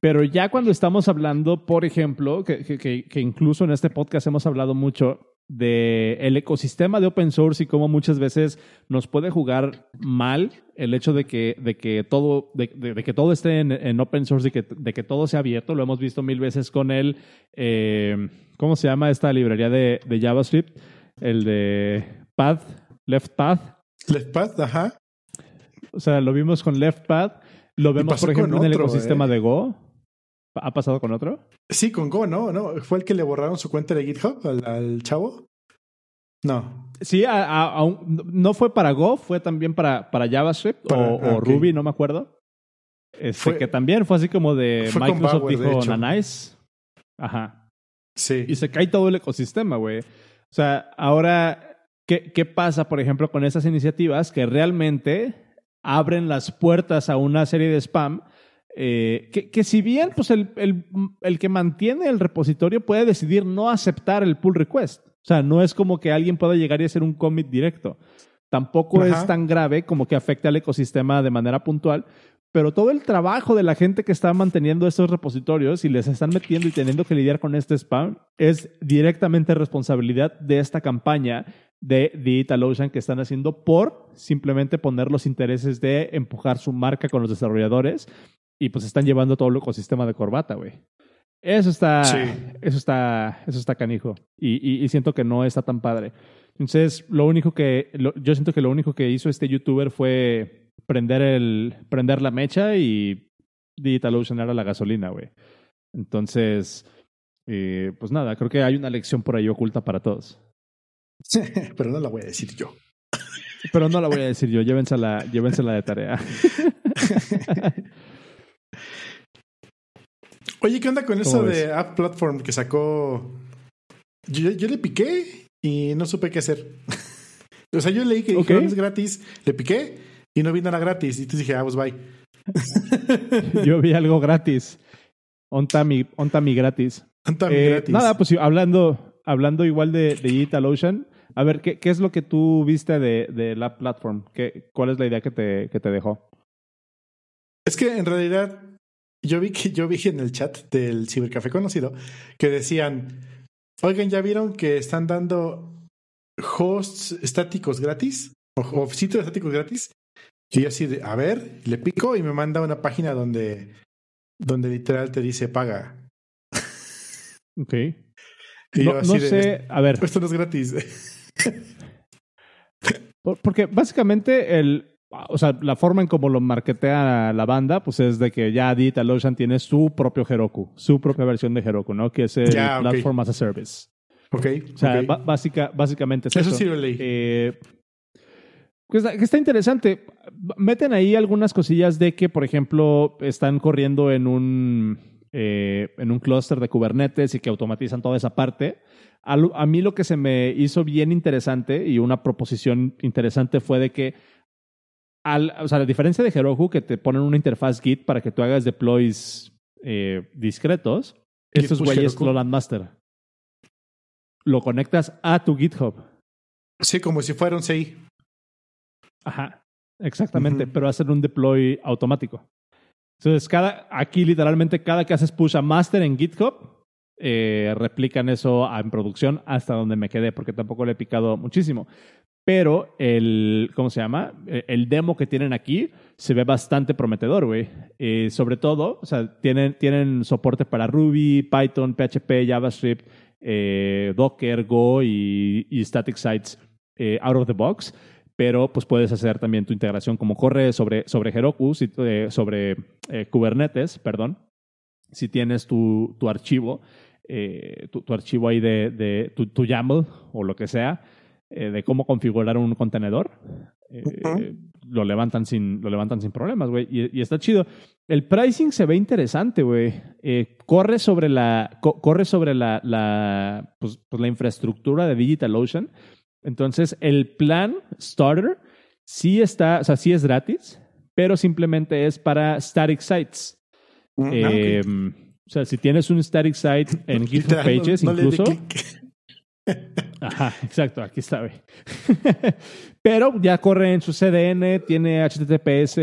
Pero ya cuando estamos hablando, por ejemplo, que, que, que, incluso en este podcast hemos hablado mucho de el ecosistema de open source y cómo muchas veces nos puede jugar mal el hecho de que, de que todo, de, de- de que todo esté en, en open source y que, de que todo sea abierto. Lo hemos visto mil veces con el, eh, ¿cómo se llama esta librería de, de JavaScript? El de Path, Left Path. Leftpath, ajá. O sea, lo vimos con Left Path. Lo vemos, por ejemplo, en el ecosistema eh. de Go. ¿Ha pasado con otro? Sí, con Go, ¿no? ¿no? ¿Fue el que le borraron su cuenta de GitHub al, al chavo? No. Sí, a- a- a un- no fue para Go, fue también para, para JavaScript Para- o, ah, o. Ruby, no me acuerdo. Este, Fue- que también fue así como de Microsoft Bauer, dijo. Nanais. Ajá. Sí. Y se cae todo el ecosistema, güey. O sea, ahora, ¿qué, ¿qué pasa, por ejemplo, con esas iniciativas que realmente abren las puertas a una serie de spam? eh, que, que si bien pues el, el, el que mantiene el repositorio puede decidir no aceptar el pull request. O sea, no es como que alguien pueda llegar y hacer un commit directo. Tampoco Ajá. es tan grave como que afecte al ecosistema de manera puntual, pero todo el trabajo de la gente que está manteniendo estos repositorios y les están metiendo y teniendo que lidiar con este spam es directamente responsabilidad de esta campaña de DigitalOcean que están haciendo por simplemente poner los intereses de empujar su marca con los desarrolladores y pues están llevando todo el ecosistema de corbata, güey. Eso está, Sí. eso está, eso está canijo y, y- y siento que no está tan padre. Entonces, lo único que, lo- yo siento que lo único que hizo este youtuber fue prender el, prender la mecha y DigitalOcean era la gasolina, güey. Entonces, eh, pues nada, creo que hay una lección por ahí oculta para todos. Pero no la voy a decir yo. Pero no la voy a decir yo, llévensela, llévensela de tarea. Oye, ¿qué onda con eso de App Platform que sacó? Yo, yo le piqué y no supe qué hacer. o sea, yo leí que Ok. dijeron es gratis, le piqué y no vi nada gratis. Y entonces dije, ah, pues bye. Yo vi algo gratis. Onta mi, onta mi gratis. Tanta Eh, gratis. nada, pues hablando, hablando igual de, de DigitalOcean, a ver, ¿qué, qué es lo que tú viste de, de la platform? ¿Qué, ¿Cuál es la idea que te, que te dejó? Es que en realidad yo vi que yo vi en el chat del cibercafé conocido que decían, oigan, ¿ya vieron que están dando hosts estáticos gratis? O, o sitios estáticos gratis. Y yo así de, a ver, le pico y me manda una página donde, donde literal te dice paga. Ok. Y No, yo así no de, sé, a ver, Esto no es gratis. por- porque básicamente el, o sea, la forma en cómo lo marketea la banda, pues es de que ya DigitalOcean tiene su propio Heroku, su propia versión de Heroku, ¿no? Que es el Ya, ok. Platform as a Service. ok. O sea, básica, básicamente es Eso eso. sí lo leí. Eh, que, está, que está interesante. Meten ahí algunas cosillas de que, por ejemplo, están corriendo en un, eh, en un clúster de Kubernetes y que automatizan toda esa parte. A, mí lo que se me hizo bien interesante y una proposición interesante fue de que, al, o sea, la diferencia de Heroku, que te ponen una interfaz Git para que tú hagas deploys eh, discretos, estos güeyes lo dan master. Lo conectas a tu GitHub. Sí, como si fuera un CI. Ajá, exactamente, Ujú. pero hacer un deploy automático. Entonces, cada, aquí literalmente cada que haces push a master en GitHub, eh, replican eso en producción hasta donde me quedé, porque tampoco le he picado muchísimo. Pero el, ¿cómo se llama? Eh, El demo que tienen aquí se ve bastante prometedor, güey. Eh, sobre todo, o sea, tienen, tienen soporte para Ruby, Python, PHP, JavaScript, Docker, Go y, y Static Sites out of the box pero pues puedes hacer también tu integración como corre sobre, sobre Heroku, si- eh, sobre eh, Kubernetes, perdón, si tienes tu, tu archivo, eh, tu, tu archivo ahí de, de tu, tu YAML o lo que sea, eh, de cómo configurar un contenedor, eh, Ujú. lo, levantan sin, lo levantan sin problemas, güey, y, y está chido. El pricing se ve interesante, güey. Eh, corre sobre la, co- corre sobre la, la, pues, pues, la infraestructura de DigitalOcean. Entonces, el plan Starter sí está, o sea, sí es gratis, pero simplemente es para static sites. Ah, ok. Eh, O sea, si tienes un static site en GitHub no- Pages, no di incluso. Ajá, exacto, aquí está. Pero ya corre en su CDN, tiene HTTPS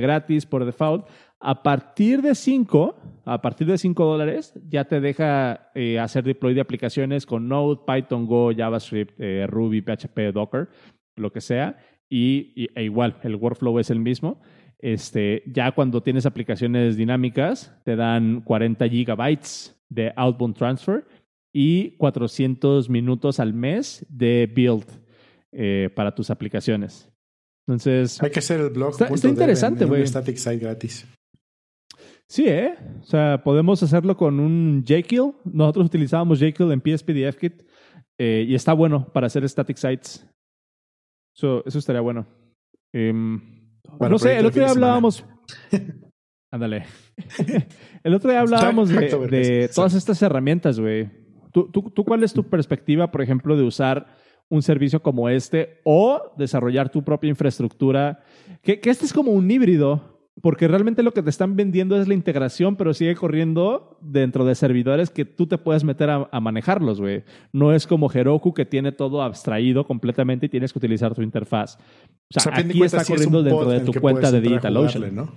gratis por default. A partir de 5, a partir de 5 dólares, ya te deja eh, hacer deploy de aplicaciones con Node, Python, Go, JavaScript, eh, Ruby, PHP, Docker, lo que sea. Y, y- e igual, el workflow es el mismo. Este, ya cuando tienes aplicaciones dinámicas, te dan 40 gigabytes de outbound transfer y 400 minutos al mes de build eh, para tus aplicaciones. Entonces, Hay que hacer el blog. Está- interesante, güey. Static site gratis. Sí, ¿eh? O sea, podemos hacerlo con un Jekyll. Nosotros utilizábamos Jekyll en PSPDFKit eh, y está bueno para hacer static sites. So, eso estaría bueno. Em, no sé, el otro día hablábamos. Ándale. el otro día hablábamos de, de todas estas herramientas, güey. ¿Tú, tú, tú cuál es tu perspectiva, por ejemplo, de usar un servicio como este o desarrollar tu propia infraestructura? Que, que este es como un híbrido, porque realmente lo que te están vendiendo es la integración, pero sigue corriendo dentro de servidores que tú te puedes meter a, a manejarlos, güey. No es como Heroku que tiene todo abstraído completamente y tienes que utilizar tu interfaz. O sea, O aquí está sí es un corriendo dentro de tu cuenta de DigitalOcean. ¿no?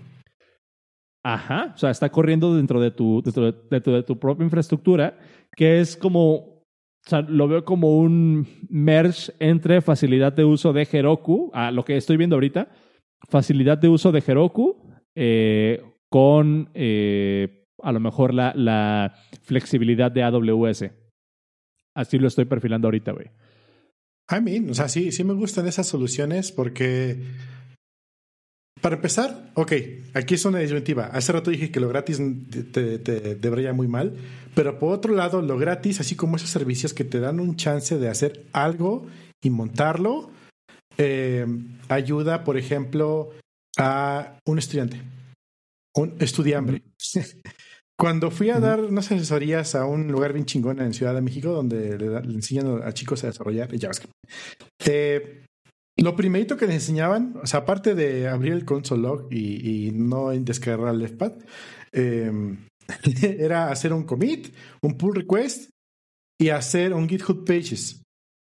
Ajá, o sea, está corriendo dentro de tu, dentro de, dentro de tu propia infraestructura, que es como, o sea, lo veo como un merge entre facilidad de uso de Heroku, a lo que estoy viendo ahorita, facilidad de uso de Heroku eh, con eh, a lo mejor la, la flexibilidad de AWS. Así lo estoy perfilando ahorita, güey. I mean, o sea, sí, sí me gustan esas soluciones porque, para empezar, ok, aquí es una disyuntiva. Hace rato dije que lo gratis te, te, muy mal, pero por otro lado, lo gratis, así como esos servicios que te dan un chance de hacer algo y montarlo, eh, ayuda, por ejemplo, a un estudiante, un estudiambre. Cuando fui a dar unas asesorías a un lugar bien chingón en Ciudad de México, donde le, enseñan a chicos a desarrollar JavaScript, eh, lo primerito que les enseñaban, o sea, aparte de abrir el console log y, no descargar el leftpad, eh, era hacer un commit, un pull request y hacer un GitHub Pages.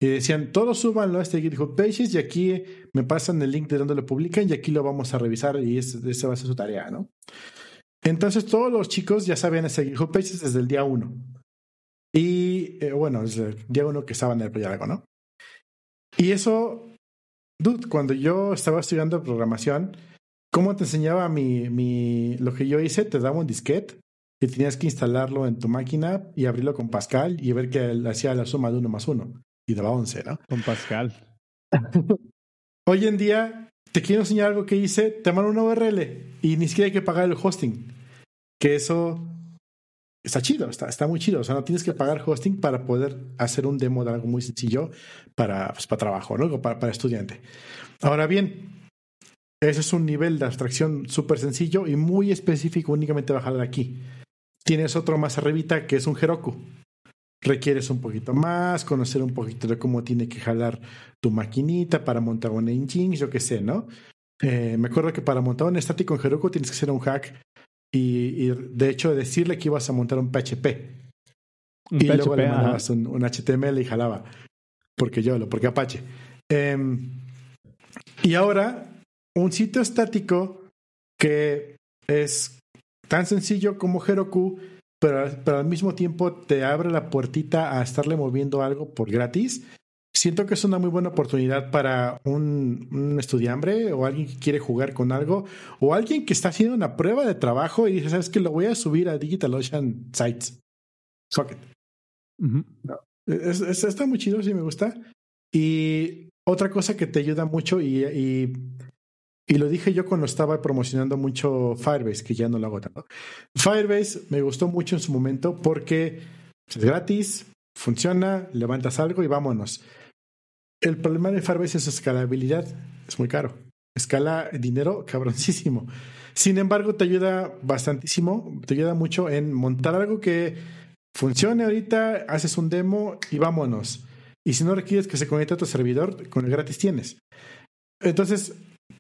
Y decían, todos súbanlo a este GitHub Pages y aquí me pasan el link de donde lo publican y aquí lo vamos a revisar y esa va a ser su tarea, ¿no? Entonces todos los chicos ya sabían ese GitHub Pages desde el día uno. Y eh, bueno, desde el día uno que estaban en el proyecto, ¿no? Y eso, dude, cuando yo estaba estudiando programación, ¿cómo te enseñaba mi, mi, lo que yo hice? Te daba un disquete y tenías que instalarlo en tu máquina y abrirlo con Pascal y ver que hacía la suma de uno más uno. Y daba 11, ¿no? Con Pascal. Hoy en día te quiero enseñar algo que hice, te mando una URL y ni siquiera hay que pagar el hosting. Que eso está chido, está, está muy chido. O sea, no tienes que pagar hosting para poder hacer un demo de algo muy sencillo para, pues, para trabajo, ¿no? Para, para estudiante. Ahora bien, ese es un nivel de abstracción súper sencillo y muy específico, únicamente bajar de aquí. Tienes otro más arribita que es un Heroku requieres un poquito más, conocer un poquito de cómo tiene que jalar tu maquinita para montar un engine, yo qué sé, ¿no? Eh, me acuerdo que para montar un estático en Heroku tienes que hacer un hack y, de hecho decirle que ibas a montar un PHP. y luego le mandabas un, HTML y jalaba. Porque yo lo, porque Apache. Em, y ahora, un sitio estático que es tan sencillo como Heroku pero, al mismo tiempo te abre la puertita a estarle moviendo algo por gratis. Siento que es una muy buena oportunidad para un, un estudiante o alguien que quiere jugar con algo o alguien que está haciendo una prueba de trabajo y dice, ¿sabes qué? Lo voy a subir a DigitalOcean Sites. Socket. está muy chido, sí me gusta. Y otra cosa que te ayuda mucho y, y y lo dije yo cuando estaba promocionando mucho Firebase, que ya no lo hago tanto. Firebase me gustó mucho en su momento porque es gratis, funciona, levantas algo y vámonos. El problema de Firebase es su escalabilidad. Es muy caro. Escala dinero cabroncísimo. Sin embargo, te ayuda bastantísimo, te ayuda mucho en montar algo que funcione ahorita, haces un demo y vámonos. Y si no requieres que se conecte a tu servidor, con el gratis tienes. Entonces,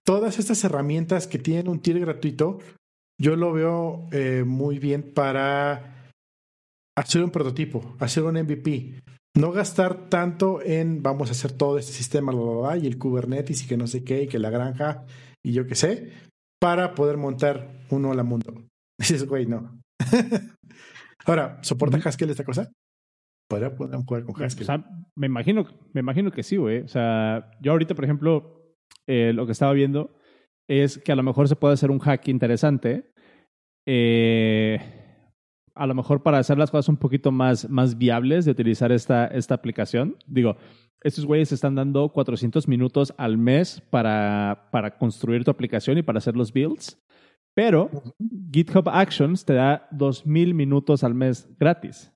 todas estas herramientas que tienen un tier gratuito, yo lo veo eh, muy bien para hacer un prototipo, hacer un MVP. No gastar tanto en vamos a hacer todo este sistema, y el Kubernetes y que no sé qué, y que la granja y yo qué sé, para poder montar uno al mundo. Dices, güey, no. Ahora, ¿soporta Haskell esta cosa? ¿Podría poder jugar con Haskell? O sea, me imagino, me imagino que sí, güey. O sea, yo ahorita, por ejemplo, eh, lo que estaba viendo es que a lo mejor se puede hacer un hack interesante. Eh, a lo mejor para hacer las cosas un poquito más, más viables de utilizar esta, esta aplicación. Digo, estos güeyes están dando 400 minutos al mes para, para construir tu aplicación y para hacer los builds. Pero GitHub Actions te da 2000 minutos al mes gratis.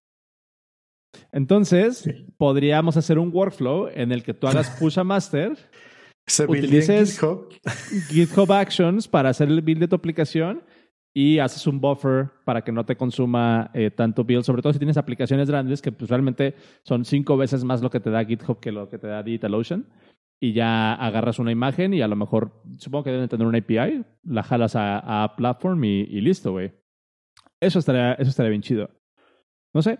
Entonces, podríamos hacer un workflow en el que tú hagas push a master utilices GitHub. GitHub Actions para hacer el build de tu aplicación y haces un buffer para que no te consuma eh, tanto build, sobre todo si tienes aplicaciones grandes que pues, realmente son cinco veces más lo que te da GitHub que lo que te da DigitalOcean. Y ya agarras una imagen y a lo mejor, supongo que deben tener una API, la jalas a, a Platform y, listo, güey. Eso estaría, eso estaría bien chido. No sé.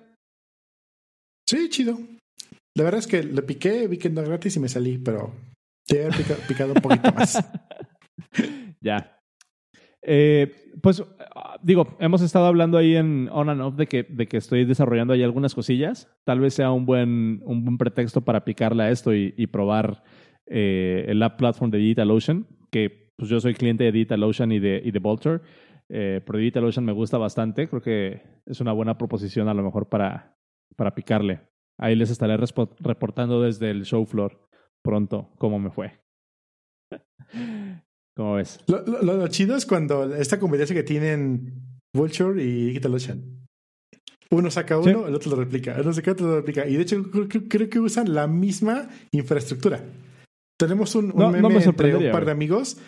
Sí, chido. La verdad es que le piqué, vi que no gratis y me salí, pero te picado, picado un poquito más. ya. Eh, pues digo, hemos estado hablando ahí en on and off de que, de que estoy desarrollando ahí algunas cosillas. Tal vez sea un buen, un buen pretexto para picarle a esto y, probar eh, el app platform de DigitalOcean, que pues yo soy cliente de DigitalOcean y de, y de Vulture. Eh, pero DigitalOcean me gusta bastante. Creo que es una buena proposición a lo mejor para, para picarle. Ahí les estaré reportando desde el show floor pronto cómo me fue. ¿Cómo ves? Lo, chido es cuando esta competencia que tienen Vulture y DigitalOcean. Uno saca uno, el otro lo replica. Uno saca otro lo replica. Y de hecho, creo, que usan la misma infraestructura. Tenemos un, meme entre un par de amigos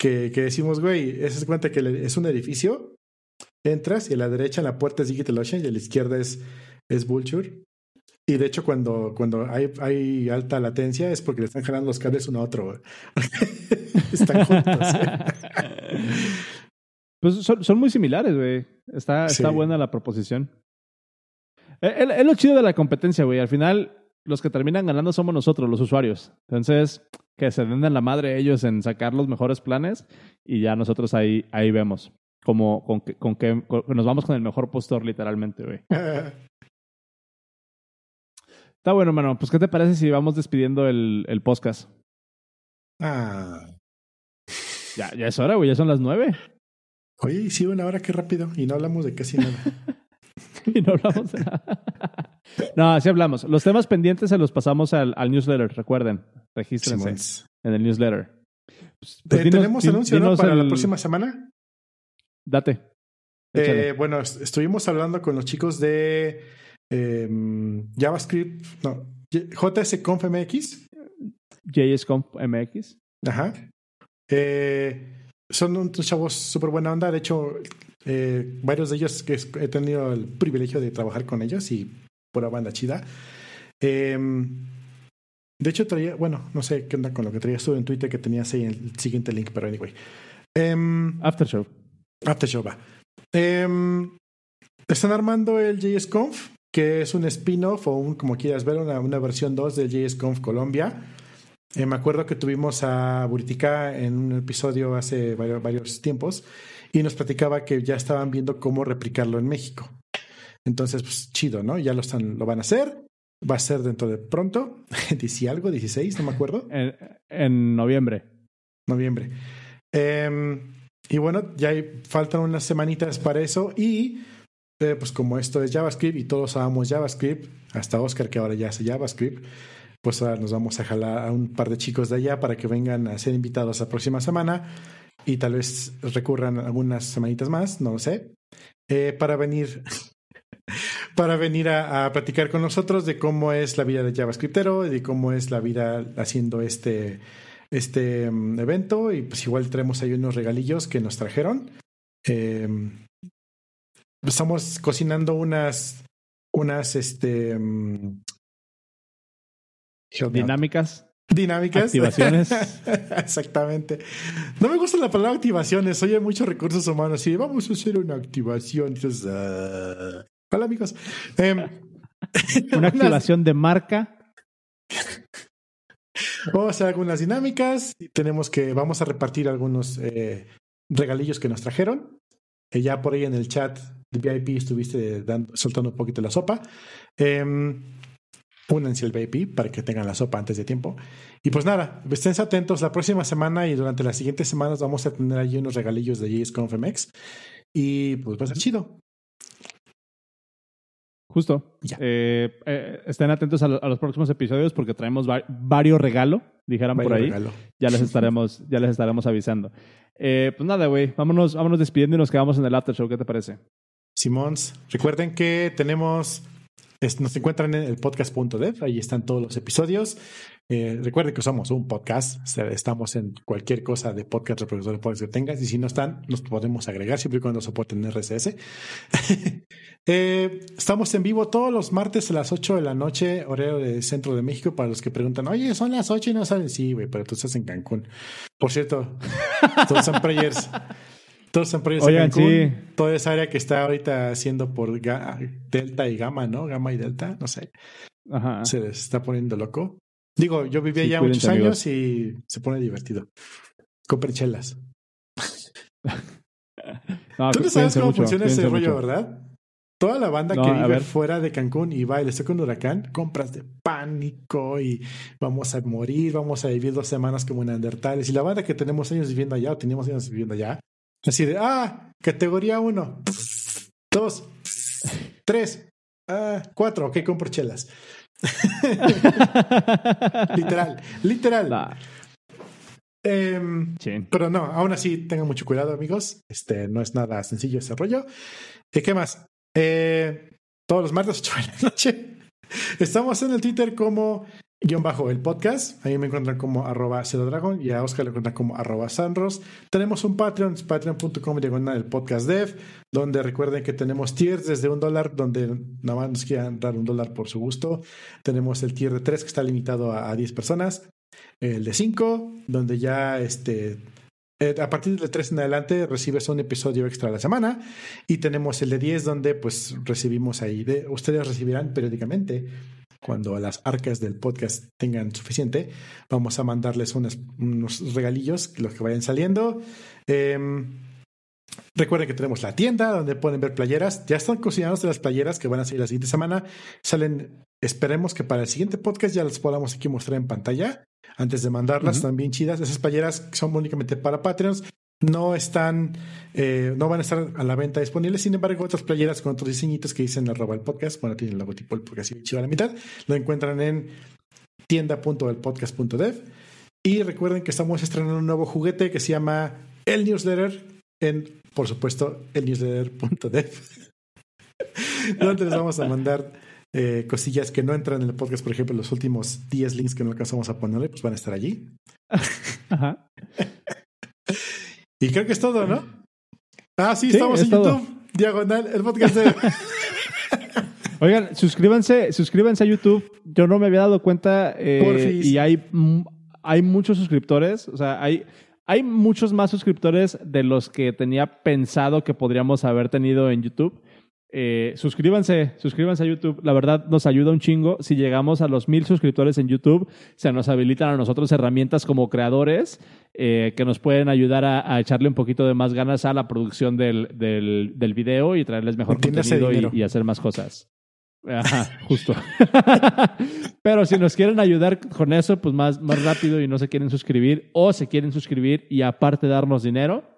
que, que decimos, güey, se cuenta que es un edificio entras y a la derecha en la puerta es DigitalOcean y a la izquierda es, es Vulture. Y de hecho, cuando, cuando hay, hay alta latencia es porque le están jalando los cables uno a otro. están juntos. pues son, son, muy similares, güey. Está, está buena la proposición. Es, es lo chido de la competencia, güey. Al final, los que terminan ganando somos nosotros, los usuarios. Entonces, que se den la madre ellos en sacar los mejores planes y ya nosotros ahí, ahí vemos como con que, con que nos vamos con el mejor postor literalmente, güey. Está bueno, hermano. Pues, ¿qué te parece si vamos despidiendo el, el podcast? Ah. Ya, ya es hora, güey. Ya son las nueve. Oye, sí, una hora, qué rápido. Y no hablamos de casi nada. y no hablamos de nada. no, así hablamos. Los temas pendientes se los pasamos al, al newsletter, recuerden. Regístrense en el newsletter. Pues, pues eh, ¿Tenemos anuncio ¿no? para la próxima semana? Date. Eh, bueno, estuvimos hablando con los chicos de eh, JavaScript, no, JSConf MX. JSConf MX. Ajá. Eh, son unos chavos súper buena onda. De hecho, eh, varios de ellos que he tenido el privilegio de trabajar con ellos y pura banda chida. Eh, de hecho, traía, bueno, no sé qué onda con lo que traía estuve en Twitter que tenías ahí el siguiente link, pero anyway. Um, After Show. After Show, va. Están armando el JSConf, que es un spin-off o un, como quieras ver, una, una versión 2 del JSConf Colombia. Eh, me acuerdo que tuvimos a Buritica en un episodio hace varios, varios, tiempos y nos platicaba que ya estaban viendo cómo replicarlo en México. Entonces, pues chido, ¿no? Ya lo, están, lo van a hacer. Va a ser dentro de pronto, ¿dice algo? ¿16? No me acuerdo. En, en noviembre. Noviembre. Eh, y bueno, ya hay, faltan unas semanitas para eso. Y pues como esto es JavaScript y todos amamos JavaScript, hasta Oscar que ahora ya hace JavaScript, pues ahora nos vamos a jalar a un par de chicos de allá para que vengan a ser invitados la próxima semana y tal vez recurran algunas semanitas más, no lo sé, eh, para venir para venir a, a, platicar con nosotros de cómo es la vida de JavaScriptero y de cómo es la vida haciendo este, este um, evento. Y pues igual traemos ahí unos regalillos que nos trajeron. Eh, estamos cocinando unas, unas, este... Um, dinámicas. Dinámicas. Activaciones. Exactamente. No me gusta la palabra activaciones. Oye, muchos recursos humanos. Y vamos a hacer una activación. Entonces, uh... Hola, amigos. Eh, una activación de marca. Vamos a hacer algunas dinámicas. Tenemos que, vamos a repartir algunos eh, regalillos que nos trajeron. Eh, ya por ahí en el chat VIP estuviste dando, soltando un poquito la sopa. Eh, únanse al VIP para que tengan la sopa antes de tiempo. Y pues nada, estén atentos la próxima semana y durante las siguientes semanas vamos a tener allí unos regalillos de JSConfMX. Y pues va a ser chido. Justo. Eh, eh, estén atentos a, a, los próximos episodios porque traemos va varios regalos, dijeran por ahí. Regalo. Ya les estaremos, ya les estaremos avisando. Eh, pues nada, güey, vámonos, vámonos despidiendo y nos quedamos en el after show. ¿Qué te parece? Simons, recuerden que tenemos nos encuentran en el podcast.dev, ahí están todos los episodios. Eh, recuerden que somos un podcast, estamos en cualquier cosa de podcast, reproductor de podcast que tengas, y si no están, los podemos agregar siempre y cuando soporten RSS. eh, estamos en vivo todos los martes a las 8 de la noche, horario de Centro de México, para los que preguntan, oye, son las 8 y no saben. Sí, güey, pero tú estás en Cancún. Por cierto, todos son prayers. Todos son proyectos Oigan, sí. Toda esa área que está ahorita haciendo por Delta y Gamma, ¿no? Gamma y Delta, no sé. Ajá. Se les está poniendo loco. Digo, yo vivía sí, ya muchos años y se pone divertido. Compren chelas. no, Tú no sabes cómo mucho, funciona ese rollo, mucho. ¿verdad? Toda la banda no, que vive fuera de Cancún y va y le toca un huracán, compras de pánico y vamos a morir, vamos a vivir dos semanas como neandertales. Y la banda que tenemos años viviendo allá, o teníamos años viviendo allá, Así de, ah, categoría 1, 2, 3, 4, ok, compro chelas. literal, literal. Nah. Eh, sí. Pero no, aún así tengan mucho cuidado, amigos. Este no es nada sencillo ese rollo. ¿Y qué más? Eh, todos los martes, 8 de la noche. Estamos en el Twitter como guion bajo el podcast. Ahí me encuentran como arroba Dragon y a Oscar lo encuentran como arroba Sanros. Tenemos un Patreon, patreon.com diagonal el podcast dev, donde recuerden que tenemos tiers desde un dólar, donde nada más nos quieran dar un dólar por su gusto. Tenemos el tier de 3 que está limitado a, a 10 personas. El de 5, donde ya este eh, a partir del 3 en adelante recibes un episodio extra a la semana y tenemos el de 10 donde pues recibimos ahí, de, ustedes recibirán periódicamente cuando las arcas del podcast tengan suficiente, vamos a mandarles unos, unos regalillos, los que vayan saliendo. Em, recuerden que tenemos la tienda donde pueden ver playeras. Ya están cocinándose las playeras que van a salir la siguiente semana. Salen, esperemos que para el siguiente podcast ya las podamos aquí mostrar en pantalla antes de mandarlas, también chidas. Esas playeras son únicamente para Patreons. No están, eh, no van a estar a la venta disponibles. Sin embargo, otras playeras con otros diseñitos que dicen arroba el podcast, bueno, tienen el logotipo del podcast y chido a la mitad, lo encuentran en tienda.elpodcast.dev. Y recuerden que estamos estrenando un nuevo juguete que se llama el newsletter en, por supuesto, el newsletter.dev, donde les vamos a mandar eh, cosillas que no entran en el podcast, por ejemplo, los últimos 10 links que no alcanzamos a ponerle, pues van a estar allí. y creo que es todo, ¿no? Ah, sí, estamos en YouTube, diagonal, el podcast de... Oigan, suscríbanse, suscríbanse a YouTube. Yo no me había dado cuenta eh, y hay, hay muchos suscriptores. O sea, hay, hay muchos más suscriptores de los que tenía pensado que podríamos haber tenido en YouTube. Eh, suscríbanse, suscríbanse a YouTube. La verdad nos ayuda un chingo. Si llegamos a los mil suscriptores en YouTube, se nos habilitan a nosotros herramientas como creadores eh, que nos pueden ayudar a, echarle un poquito de más ganas a la producción del, del, video y traerles mejor contenido y, hacer más cosas. Ajá, justo. Pero si nos quieren ayudar con eso, pues más, más rápido y no se quieren suscribir o se quieren suscribir y aparte darnos dinero,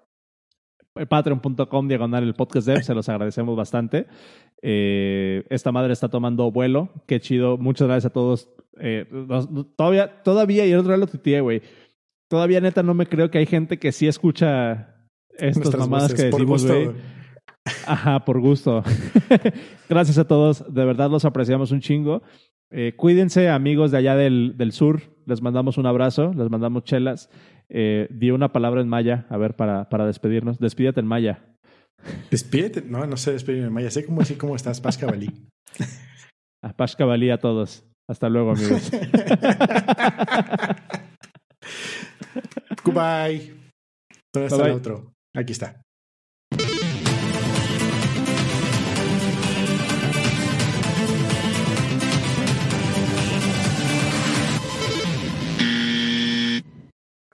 patreon.com diagonal el podcast dev, se los agradecemos bastante. Eh, esta madre está tomando vuelo, qué chido, muchas gracias a todos. Eh, todavía, todavía, y el otro día lo tuiteé, güey. Todavía neta no me creo que hay gente que sí escucha estas mamadas que decimos, güey. Ajá, por gusto. gracias a todos, de verdad los apreciamos un chingo. Eh, cuídense, amigos de allá del, del sur. Les mandamos un abrazo, les mandamos chelas. Eh, di una palabra en maya, a ver, para, para despedirnos. Despídete en maya. Despídete. No, no sé despedirme en maya. Sé cómo decir cómo estás, Pascabalí. a Pascabalí a todos. Hasta luego, amigos. Goodbye. ¿Dónde está el otro? Aquí está.